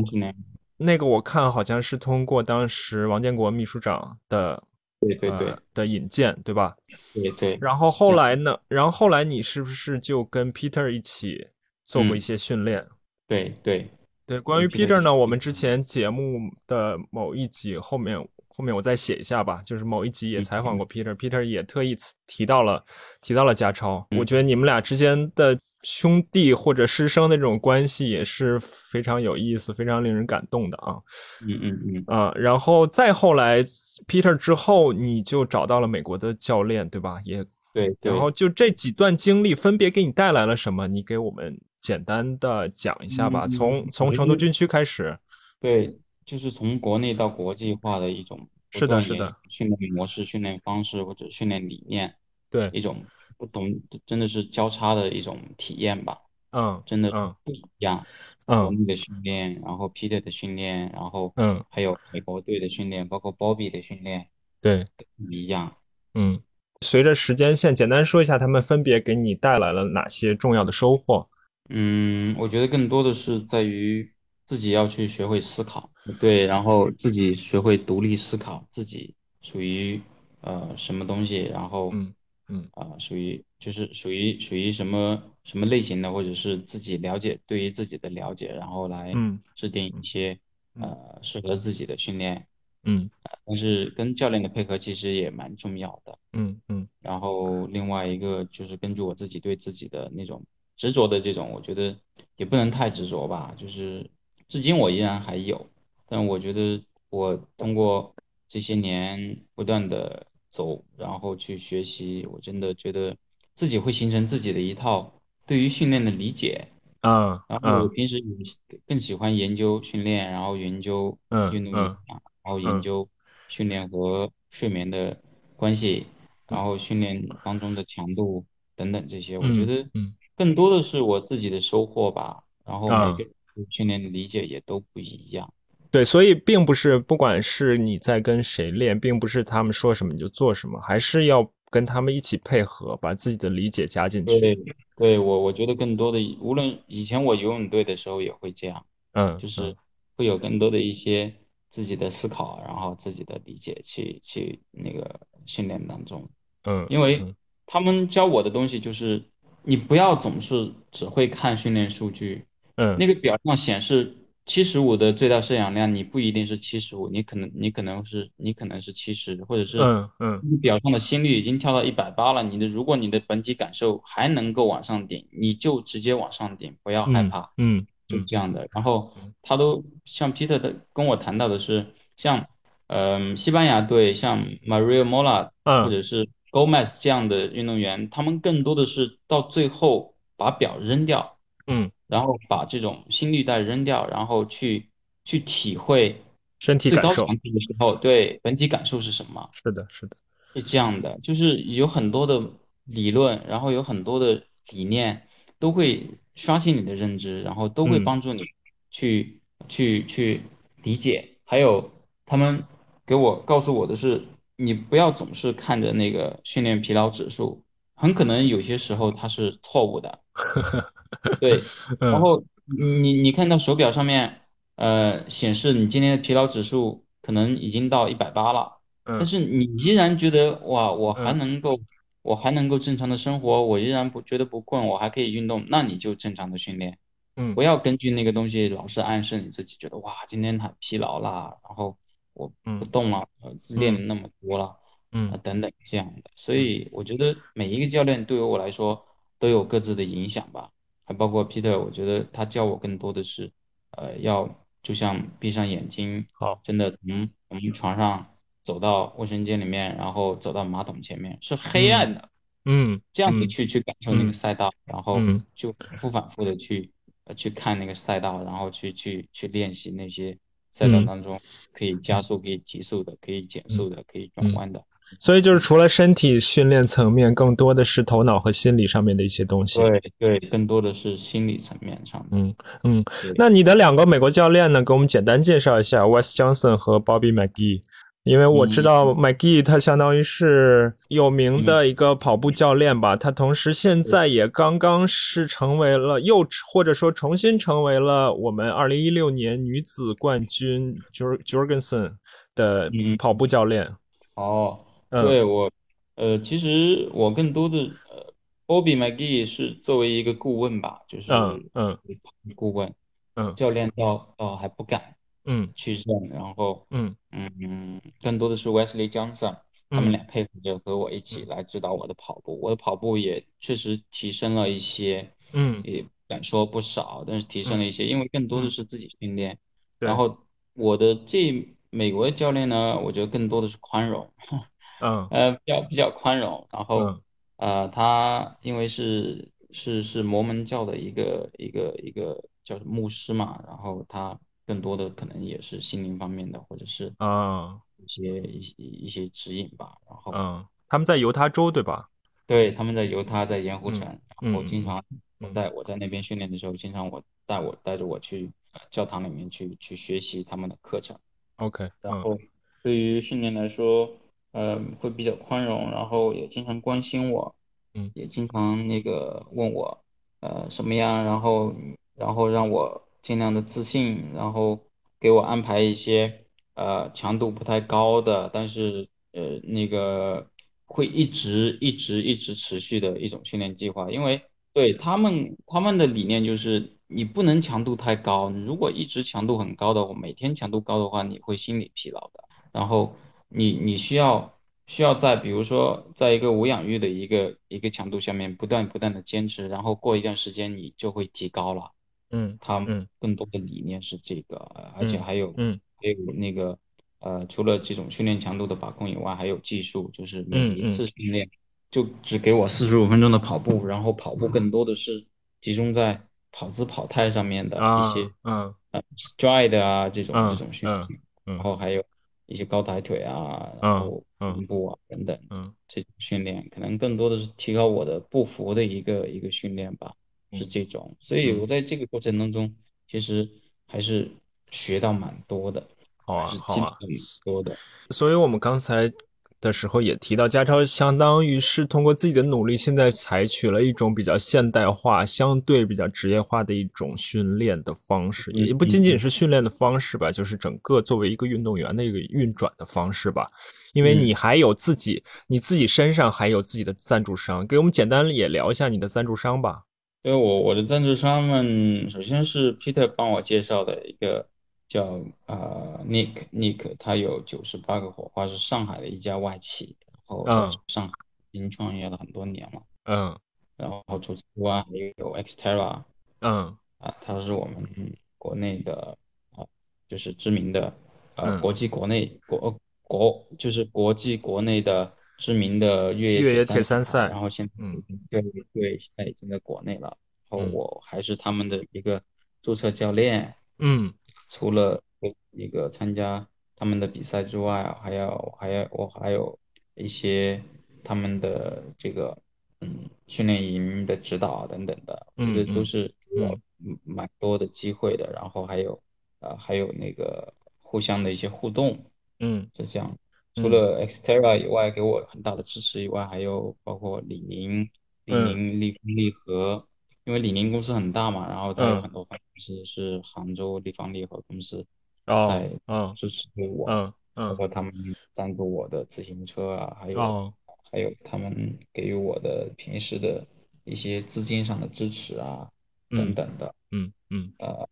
那个我看好像是通过当时王建国秘书长的对对对的引荐，对吧？对对。然后后来呢？然后后来你是不是就跟 Peter 一起做过一些训练？对对对。关于 Peter 呢，我们之前节目的某一集后面后面我再写一下吧，就是某一集也采访过 Peter，Peter 也特意提到了提到了加超。我觉得你们俩之间的。兄弟或者师生的这种关系也是非常有意思、非常令人感动的啊。嗯嗯嗯啊，然后再后来，Peter 之后，你就找到了美国的教练，对吧？也对。然后就这几段经历分别给你带来了什么？你给我们简单的讲一下吧。从从成都军区开始。对，就是从国内到国际化的一种是的，是的训练模式、训练方式或者训练理念，对一种。不同真的是交叉的一种体验吧，嗯，真的不一样，嗯，国内的训练，然后 Peter 的训练，然后嗯，还有美国队的训练，包括 Bobby 的训练，对，不一样，嗯，随着时间线，简单说一下他们分别给你带来了哪些重要的收获？嗯，我觉得更多的是在于自己要去学会思考，对，然后自己学会独立思考，自己属于呃什么东西，然后嗯。嗯啊，属于就是属于属于什么什么类型的，或者是自己了解对于自己的了解，然后来制定一些呃适合自己的训练。嗯，但是跟教练的配合其实也蛮重要的。嗯嗯。然后另外一个就是根据我自己对自己的那种执着的这种，我觉得也不能太执着吧。就是至今我依然还有，但我觉得我通过这些年不断的。走，然后去学习，我真的觉得自己会形成自己的一套对于训练的理解啊。然后我平时更喜欢研究训练，然后研究运动然后研究训练和睡眠的关系，然后训练当中的强度等等这些，我觉得更多的是我自己的收获吧。然后每个训练的理解也都不一样。对，所以并不是不管是你在跟谁练，并不是他们说什么你就做什么，还是要跟他们一起配合，把自己的理解加进去。对，对我我觉得更多的，无论以前我游泳队的时候也会这样，嗯，就是会有更多的一些自己的思考，然后自己的理解去去那个训练当中，嗯，因为他们教我的东西就是你不要总是只会看训练数据，嗯，那个表上显示。七十五的最大摄氧量，你不一定是七十五，你可能你可能是你可能是七十，或者是嗯嗯，表上的心率已经跳到一百八了，你的如果你的本体感受还能够往上顶，你就直接往上顶，不要害怕，嗯，就这样的。然后他都像 Peter 的跟我谈到的是，像嗯西班牙队，像 Maria Mola 或者是 Gomez 这样的运动员，他们更多的是到最后把表扔掉，嗯。然后把这种心率带扔掉，然后去去体会身体感受的时候，对本体感受是什么？是的，是的，是这样的，就是有很多的理论，然后有很多的理念都会刷新你的认知，然后都会帮助你去去去理解。还有他们给我告诉我的是，你不要总是看着那个训练疲劳指数，很可能有些时候它是错误的。对，然后你你看到手表上面，呃，显示你今天的疲劳指数可能已经到一百八了，但是你依然觉得哇，我还能够，我还能够正常的生活，我依然不觉得不困，我还可以运动，那你就正常的训练，嗯，不要根据那个东西老是暗示你自己，觉得哇，今天很疲劳啦，然后我不动了，练了那么多了，嗯，等等这样的，所以我觉得每一个教练对于我来说都有各自的影响吧。还包括 Peter，我觉得他教我更多的是，呃，要就像闭上眼睛，好，真的从我们床上走到卫生间里面，然后走到马桶前面，是黑暗的，嗯，这样子去去感受那个赛道，然后嗯。就反复反复的去呃去看那个赛道，然后去去去练习那些赛道嗯当中可以加速、可以提速的、可以减速的、可以转弯的。所以就是除了身体训练层面，更多的是头脑和心理上面的一些东西。对对，更多的是心理层面上的。嗯嗯，那你的两个美国教练呢？给我们简单介绍一下 Wes Johnson 和 Bobby McGee。因为我知道 McGee 他相当于是有名的一个跑步教练吧，他同时现在也刚刚是成为了又或者说重新成为了我们二零一六年女子冠军 Jor Jorgensen 的嗯。跑步教练。哦，嗯。对我，呃，其实我更多的呃，Bobby McGee 是作为一个顾问吧，就是嗯嗯。顾问，嗯。教练倒倒还不敢嗯。去认，然后嗯。嗯，更多的是 Wesley Johnson 他们嗯。俩配合着和我一起来指导我的跑步，我的跑步也确实提升了一些，嗯。也敢说不少，但是提升了一些，因为更多的是自己训练，对。然后我的这美国的教练呢，我觉得更多的是宽容。嗯。呃，比较比较宽容，然后嗯。呃，他因为是是是摩门教的一个一个一个叫牧师嘛，然后他更多的可能也是心灵方面的，或者是啊一些一些一些指引吧。然后嗯，他们在犹他州对吧？对他们在犹他在盐湖城，然后嗯经常嗯我在我在那边训练的时候，经常我带我带着我去呃教堂里面去去学习他们的课程。OK，嗯然后对于训练来说，嗯，会比较宽容，然后也经常关心我，嗯也经常那个问我，呃，什么样，然后然后让我尽量的自信，然后给我安排一些呃强度不太高的，但是呃那个会一直一直一直持续的一种训练计划，因为对他们他们的理念就是你不能强度太高，你如果一直强度很高的话，每天强度高的话，你会心理疲劳的。然后你你需要需要在比如说在一个无氧域的一个一个强度下面不断不断的坚持，然后过一段时间你就会提高了。嗯他嗯。更多的理念是这个，呃而且还有嗯。还有那个呃，除了这种训练强度的把控以外，还有技术，就是每嗯一次训练就只给我四十五分钟的跑步，然后跑步更多的是集中在跑姿跑态上面的啊一些嗯。stride 啊这种嗯这种训练，嗯。然后还有一些高抬腿啊，嗯然后嗯。臀部啊等等嗯。这种训练，可能更多的是提高我的步幅的一个一个训练吧，是嗯这种。所以我在这个过程当中，其实还是学到蛮多的，好啊还是好啊多的。所以我们刚才的时候也提到，家超相当于是通过自己的努力，现在采取了一种比较现代化、相对比较职业化的一种训练的方式，嗯也不仅仅是训练的方式吧，就是整个作为一个运动员的一个运转的方式吧。因为嗯你还有自己，你自己身上还有自己的赞助商，给我们简单也聊一下你的赞助商吧。因为我我的赞助商们，首先是 Peter 帮我介绍的一个叫呃 Nick Nick，他有九十八个火花，是上海的一家外企，然后在嗯上海已经创业了很多年了。嗯然后除此之外还有 Xterra 嗯啊，他是我们国内的啊，就是知名的呃嗯国际国内国国就是国际国内的知名的越野越野野铁三赛。然后现在嗯。对对，现在已经在国内了。然后嗯我还是他们的一个注册教练，嗯。除了一个参加他们的比赛之外，还要还要我还有一些他们的这个嗯训练营的指导啊等等的，我觉得都是嗯我嗯。蛮多的机会的。然后还有呃还有那个互相的一些互动，嗯。是这样。嗯除了 Xterra 以外，给我很大的支持以外，还有包括李宁、李嗯。宁立方利和，因为李宁公司很大嘛，然后它有嗯。很多分公司是杭州立方利和公司哦在嗯。支持我，嗯嗯包。括他们赞助我的自行车啊，还有哦还有他们给予我的平时的一些资金上的支持啊等嗯等的，嗯嗯，呃，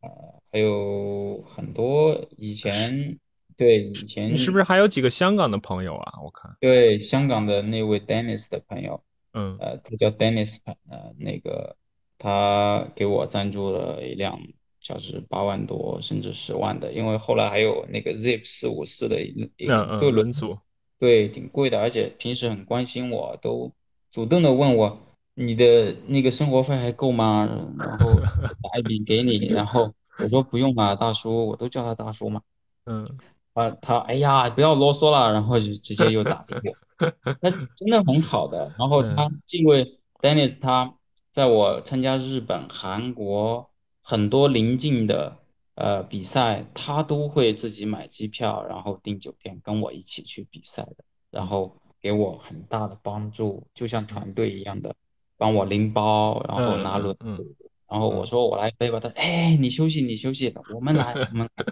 还有很多以前对以前你是不是还有几个香港的朋友啊？我看对香港的那位 Dennis 的朋友，嗯呃，他叫 Dennis，呃，那个他给我赞助了一辆价值八万多甚至十万的，因为后来还有那个 Zip 四五四的一一嗯嗯，对轮轮组，对，挺贵的，而且平时很关心我，都主动的问我你的那个生活费还够吗？然后 打一笔给你，然后我说不用了，大叔，我都叫他大叔嘛。嗯啊，他哎呀，不要啰嗦了，然后就直接又打给我，那真的很好的。然后他嗯这位 Dennis，他在我参加日本、韩国很多邻近的呃比赛，他都会自己买机票，然后订酒店跟我一起去比赛的，然后给我很大的帮助，就像团队一样的帮我拎包，然后拿轮嗯嗯子，然后我说我来背吧，他哎你休息你休息，我们来我们来。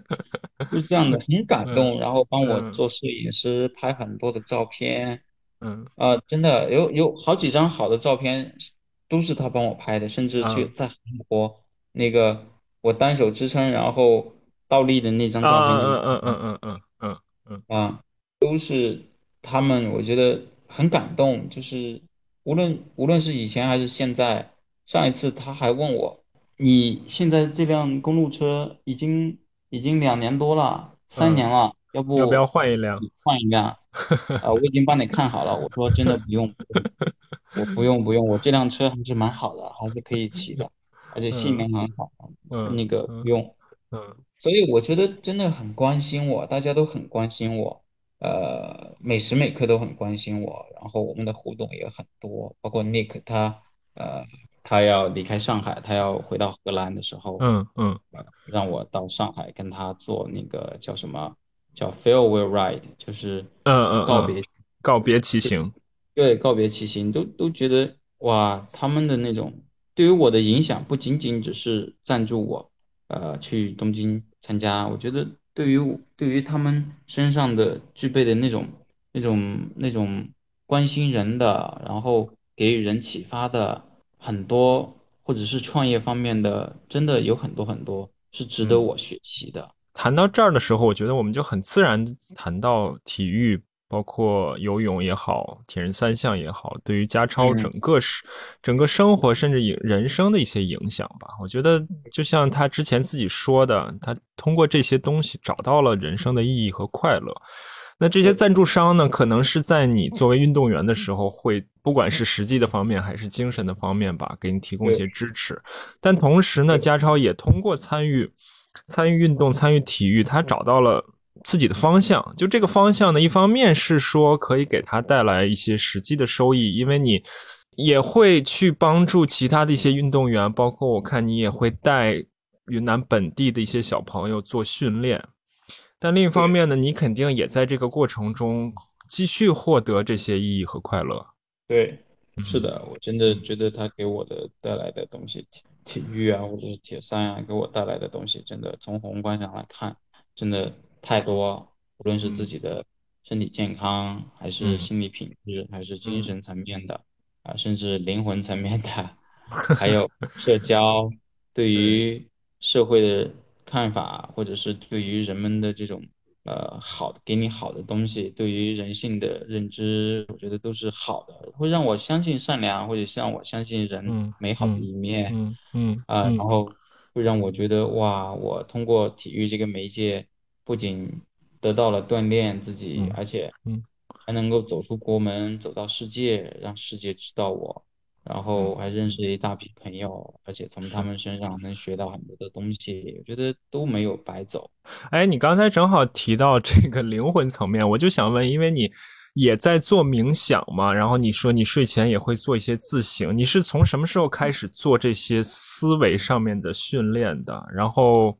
就这样的 很感动，然后帮我嗯做摄影师，拍很多的照片，嗯啊、真的有有好几张好的照片都是他帮我拍的，甚至去啊在韩国那个我单手支撑然后倒立的那张照啊片，嗯嗯嗯嗯嗯嗯嗯啊，都是他们，我觉得很感动。就是无论无论是以前还是现在，上一次他还问我，你现在这辆公路车已经已经两年多了，三年嗯，了，要要不要不换一辆？换一辆？啊，我已经帮你看好了。我说真的不用，我不用不用，我这辆车还是蛮好的，还是可以骑的，而且性嗯能很好，嗯那个不嗯用。嗯所以我觉得真的很关心我，大家都很关心我，呃，每时每刻都很关心我，然后我们的互动也很多，包括 Nick 他，呃，他要离开上海，他要回到荷兰的时候，嗯嗯呃，让我到上海跟他做那个叫什么，叫 farewell ride，就是嗯嗯嗯，告别，告别骑行。对，告别骑行，都都觉得哇，他们的那种对于我的影响不仅仅只是赞助我。呃去东京参加，我觉得对于对于他们身上的具备的那种那种那种关心人的，然后给予人启发的很多，或者是创业方面的，真的有很多很多是值得嗯，我学习的。谈到这儿的时候，我觉得我们就很自然地谈到体育，包括游泳也好，铁人三项也好，对于家超嗯整个是整个生活甚至影人生的一些影响吧。我觉得就像他之前自己说的，他通过这些东西找到了人生的意义和快乐。那这些赞助商呢，可能是在你作为运动员的时候，会不管是实际的方面还是精神的方面吧，给你提供一些支持。但同时呢，家超也通过参与参与运动、参与体育，他找到了自己的方向。就这个方向呢，一方面是说可以给他带来一些实际的收益，因为你也会去帮助其他的一些运动员，包括我看你也会带云南本地的一些小朋友做训练。但另一方面呢，你肯定也在这个过程中继续获得这些意义和快乐。对，是嗯的，我真的嗯觉得他给我的带来的东西，体体育啊，或者是铁三啊，给我带来的东西，真的从宏观上来看，真的太多，无论是自嗯。己的身体健康，还是嗯。心理品质，还是精嗯。神层面的，啊，甚至灵魂层面的，还有社交，对对，于社会的看法，或者是对于人们的这种呃好的，给你好的东西，对于人性的认知，我觉得都是好的，会让我相信善良，或者让我相信人嗯美好的嗯一面嗯嗯啊，然嗯后会让我觉得哇，我通过体育这个媒介，不仅得到了锻炼自己，嗯而且嗯还能够走出国门，走到世界，让世界知道我。然后嗯，还认识了一大批朋友，而且从他。们身上能学到很多的东西，我觉得都没有白走。哎，你刚才正好提到这个灵魂层面，我就想问，因为你也在做冥想嘛，然后你说你睡前也会做一些自省，你是从什么时候开始做这些思维上面的训练的？然后，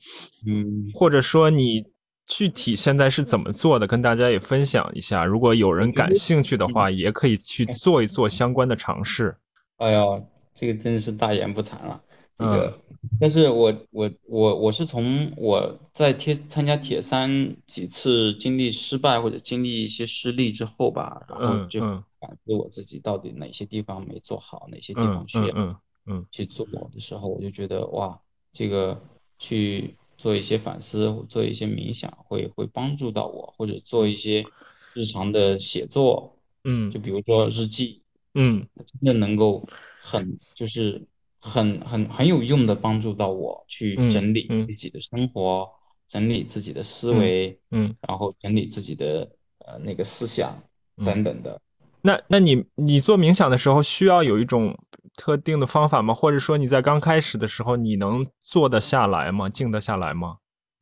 嗯，或者说你具体现在是怎么做的，跟大家也分享一下。如果有人感兴趣的嗯话，也可以去做一做相关的尝试。哎呦，这个真的是大言不惭了。这嗯个，但是我我我我是从我在铁参加铁三几次经历失败或者经历一些失利之后吧，然后就反思我自己到底哪些地方没做好，哪些地嗯方需要嗯去做的时候，我就觉得哇，这个去做一些反思，做一些冥想，会会帮助到我，或者做一些日常的写作，嗯就比如说日记。嗯真的能够很就是很很很有用的帮助到我去嗯整理嗯自己的生活，整理自己的思维，嗯然后整理自己的呃那个思想嗯等等的。那那你你做冥想的时候需要有一种特定的方法吗？或者说你在刚开始的时候你能坐得下来吗？静得下来吗？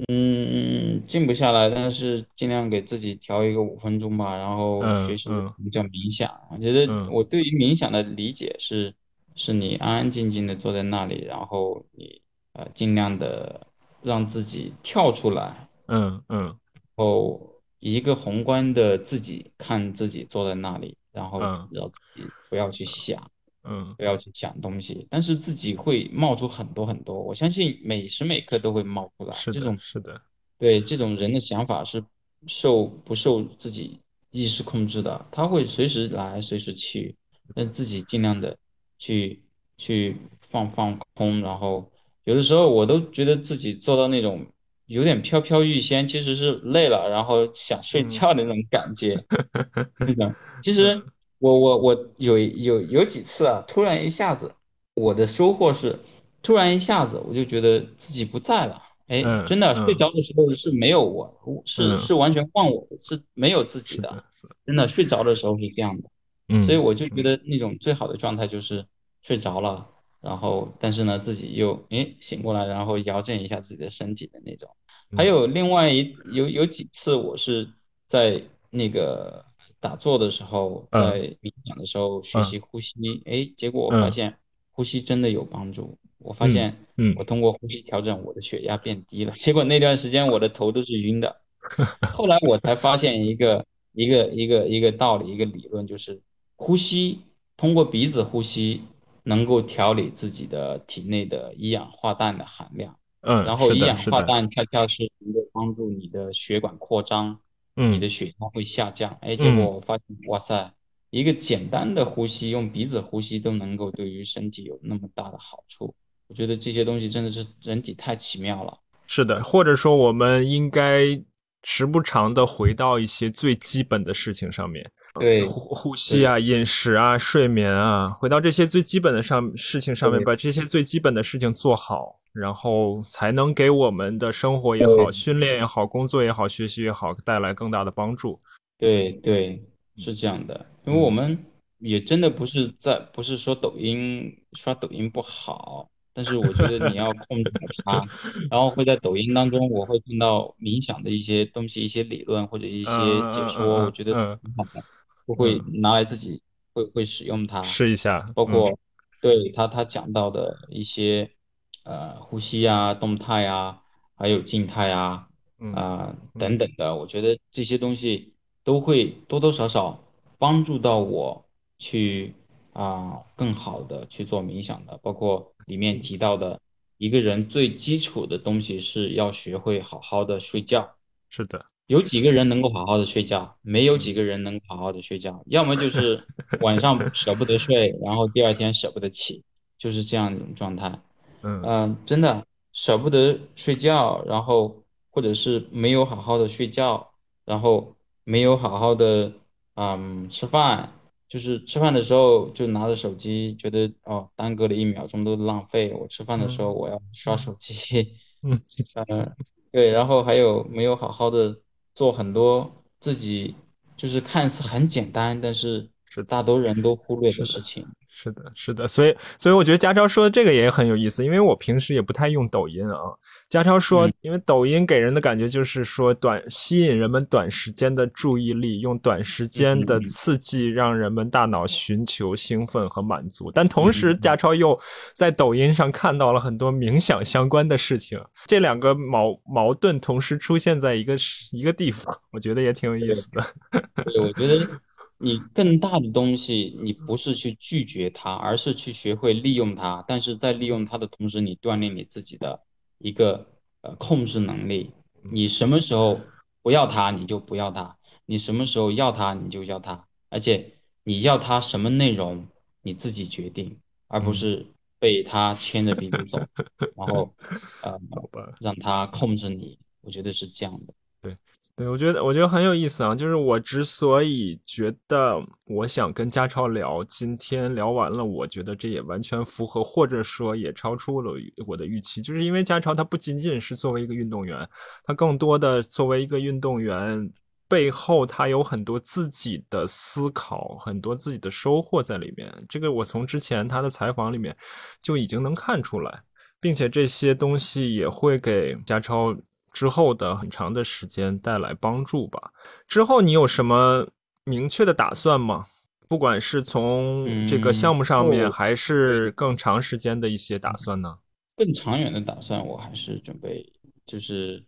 嗯，静不下来，但是尽量给自己调一个五分钟吧，然后嗯学习嗯什么叫冥想。我觉得嗯我对于冥想的理解是，是你安安静静的坐在那里，然后你呃尽量的让自己跳出来，嗯嗯然后一个宏观的自己看自己坐在那里，然后嗯让自己不要去想。嗯不要去想东西，但是自己会冒出很多很多，我相信每时每刻都会冒出来。是的，这种是的，对这种人的想法是受不受自己意识控制的，他会随时来，随时去，但自己尽量的去去放放空，然后有的时候我都觉得自己做到那种有点飘飘欲仙，其实是累了，然后想睡觉的那种感觉，那种其实。我我我有有有几次啊，突然一下子，我的收获是，突然一下子我就觉得自己不在了，哎，嗯真的嗯睡着的时候是没有我，是嗯是完全忘我的，是没有自己的，真的睡着的时候是这样的，嗯，所以我就觉得那种最好的状态就是睡着了，然后但是呢自己又哎醒过来，然后摇正一下自己的身体的那种。嗯还有另外一有有几次我是在那个打坐的时候，嗯。在冥想的时候学习呼吸，哎，结果我发现呼吸真的有帮助。我发现嗯。我通过呼吸调整我的血压变低了，结果那段时间我的头都是晕的。后来我才发现一个一个一个一个道理，一个理论，就是呼吸通过鼻子呼吸能够调理自己的体内的一氧化氮的含量。嗯，然后一氧化氮恰恰是能够帮助你的血管扩张，你嗯的血压会下降。哎，结嗯果我发现，哇塞，一个简单的呼吸，用鼻子呼吸都能够对于身体有那么大的好处。我觉得这些东西真的是人体太奇妙了。是的，或者说我们应该时不常的回到一些最基本的事情上面，对呼呼吸啊、饮食啊、睡眠啊，回到这些最基本的上事情上面，把这些最基本的事情做好，然后才能给我们的生活也好、训练也好、工作也好、学习也好带来更大的帮助。对对，是这样的，因为我们也真的不是在，不是说抖音刷抖音不好，但是我觉得你要控制它，然后会在抖音当中，我会听到冥想的一些东西、一些理论或者一些嗯解说，我觉得嗯。挺好的，我会拿来自己会会使用它，试一下，包括对他他讲到的一些呃呼吸啊、动态啊，还有静态啊。嗯啊、等等的，我觉得这些东西都会多多少少帮助到我去啊、更好的去做冥想的，包括里面提到的一个人最基础的东西是要学会好好的睡觉。是的，有几个人能够好好的睡觉？没有几个人能好好的睡觉，要么就是晚上舍不得睡，然后第二天舍不得起，就是这样一种状态。嗯。嗯，真的舍不得睡觉，然后或者是没有好好的睡觉，然后没有好好的嗯吃饭，就是吃饭的时候就拿着手机，觉得哦耽搁了一秒钟都浪费。我吃饭的时候我要刷手机，嗯。嗯，对，然后还有没有好好的做很多自己就是看似很简单，但是是大多人都忽略是的的事情。是的，是的，所以，所以我觉得家超说的这个也很有意思，因为我平时也不太用抖音啊。家超说嗯，因为抖音给人的感觉就是说短吸引人们短时间的注意力，用短时间的刺激让人们大脑寻求兴奋和满足。但同时，家超又在抖音上看到了很多冥想相关的事情，这两个矛矛盾同时出现在一个一个地方，我觉得也挺有意思的。对，我觉得你更大的东西，你不是去拒绝它，而是去学会利用它。但是在利用它的同时，你锻炼你自己的一个呃控制能力。你什么时候不要它，你就不要它；你什么时候要它，你就要它。而且你要它什么内容，你自己决定，而不是被它牵着鼻子走，然后呃，让它控制你。我觉得是这样的。对，对我觉得我觉得很有意思啊。就是我之所以觉得我想跟家超聊，今天聊完了，我觉得这也完全符合，或者说也超出了我的预期，就是因为家超他不仅仅是作为一个运动员，他更多的作为一个运动员。背后他有很多自己的思考，很多自己的收获在里面。这个我从之前他的采访里面就已经能看出来，并且这些东西也会给家超之后的很长的时间带来帮助吧。之后你有什么明确的打算吗？不管是从这个项目上面，还是更长时间的一些打算呢？更长远的打算，我还是准备就是，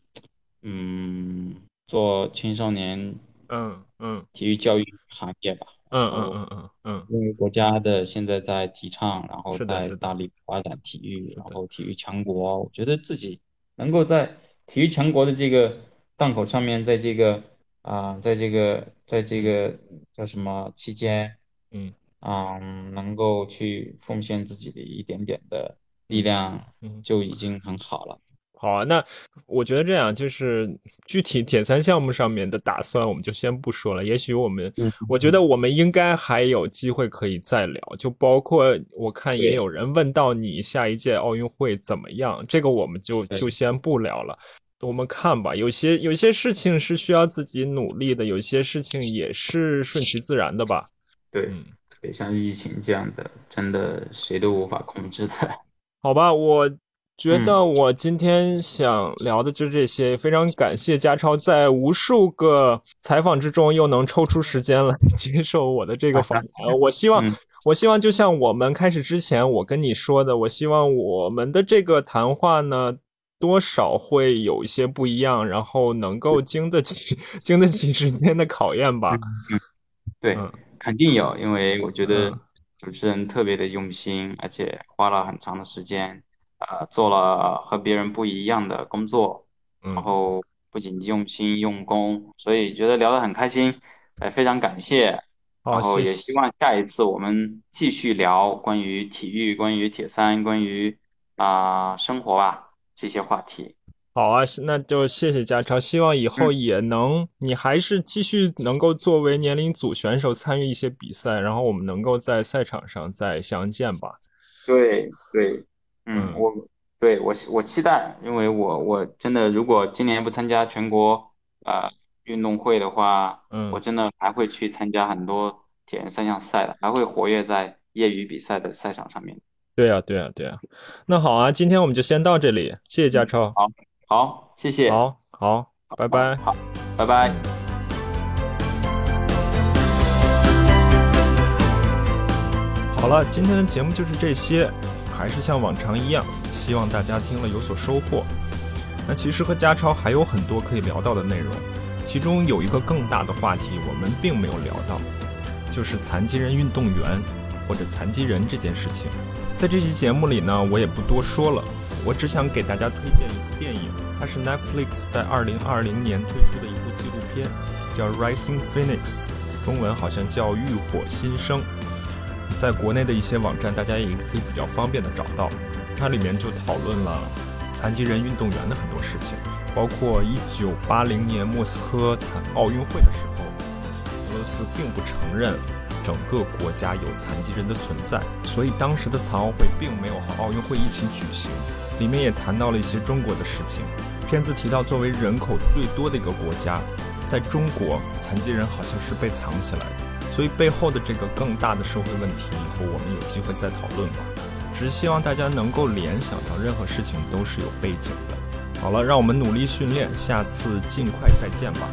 嗯。做青少年，嗯嗯，体育教育行业吧，嗯嗯嗯嗯嗯，因为国家的现在在提倡，然后在大力发展体育，然后体育强国，我觉得自己能够在体育强国的这个档口上面，在这个啊，在这个在这个叫什么期间，嗯啊，能够去奉献自己的一点点的力量，就已经很好了。好啊，那我觉得这样就是具体铁三项目上面的打算，我们就先不说了。也许我们，我觉得我们应该还有机会可以再聊。就包括我看也有人问到你下一届奥运会怎么样，这个我们就就先不聊了。我们看吧，有些有些事情是需要自己努力的，有些事情也是顺其自然的吧。对，别像疫情这样的，真的谁都无法控制的。好吧，我。觉得我今天想聊的就这些，非常感谢家超在无数个采访之中又能抽出时间来 接受我的这个访谈。我希望，我希望就像我们开始之前我跟你说的，我希望我们的这个谈话呢，多少会有一些不一样，然后能够经得起经得起时间的考验吧。嗯，对，肯定有，因为我觉得主持人特别的用心，而且花了很长的时间。呃，做了和别人不一样的工作，然后不仅用心用功，所以觉得聊得很开心，呃，非常感谢，然后也希望下一次我们继续聊关于体育、关于铁三、关于啊生活吧这些话题。好啊，那就谢谢家超，希望以后也能你还是继续能够作为年龄组选手参与一些比赛，然后我们能够在赛场上再相见吧。对对。嗯，我对我我期待，因为我我真的如果今年不参加全国呃运动会的话，嗯，我真的还会去参加很多铁人三项赛的，还会活跃在业余比赛的赛场上面。对啊，对啊，对啊。那好啊，今天我们就先到这里，谢谢嘉超。好，好，谢谢。好，好，拜拜。好，拜拜。好了，今天的节目就是这些。还是像往常一样，希望大家听了有所收获。那其实和家超还有很多可以聊到的内容，其中有一个更大的话题我们并没有聊到，就是残疾人运动员或者残疾人这件事情。在这期节目里呢，我也不多说了，我只想给大家推荐一部电影，它是 Netflix 在2020年推出的一部纪录片，叫《Rising Phoenix》，中文好像叫《浴火新生》。在国内的一些网站，大家也可以比较方便的找到。它里面就讨论了残疾人运动员的很多事情，包括1980年莫斯科残奥运会的时候，俄罗斯并不承认整个国家有残疾人的存在，所以当时的残奥会并没有和奥运会一起举行。里面也谈到了一些中国的事情。片子提到，作为人口最多的一个国家，在中国残疾人好像是被藏起来的。所以背后的这个更大的社会问题，以后我们有机会再讨论吧。只是希望大家能够联想到，任何事情都是有背景的。好了，让我们努力训练，下次尽快再见吧。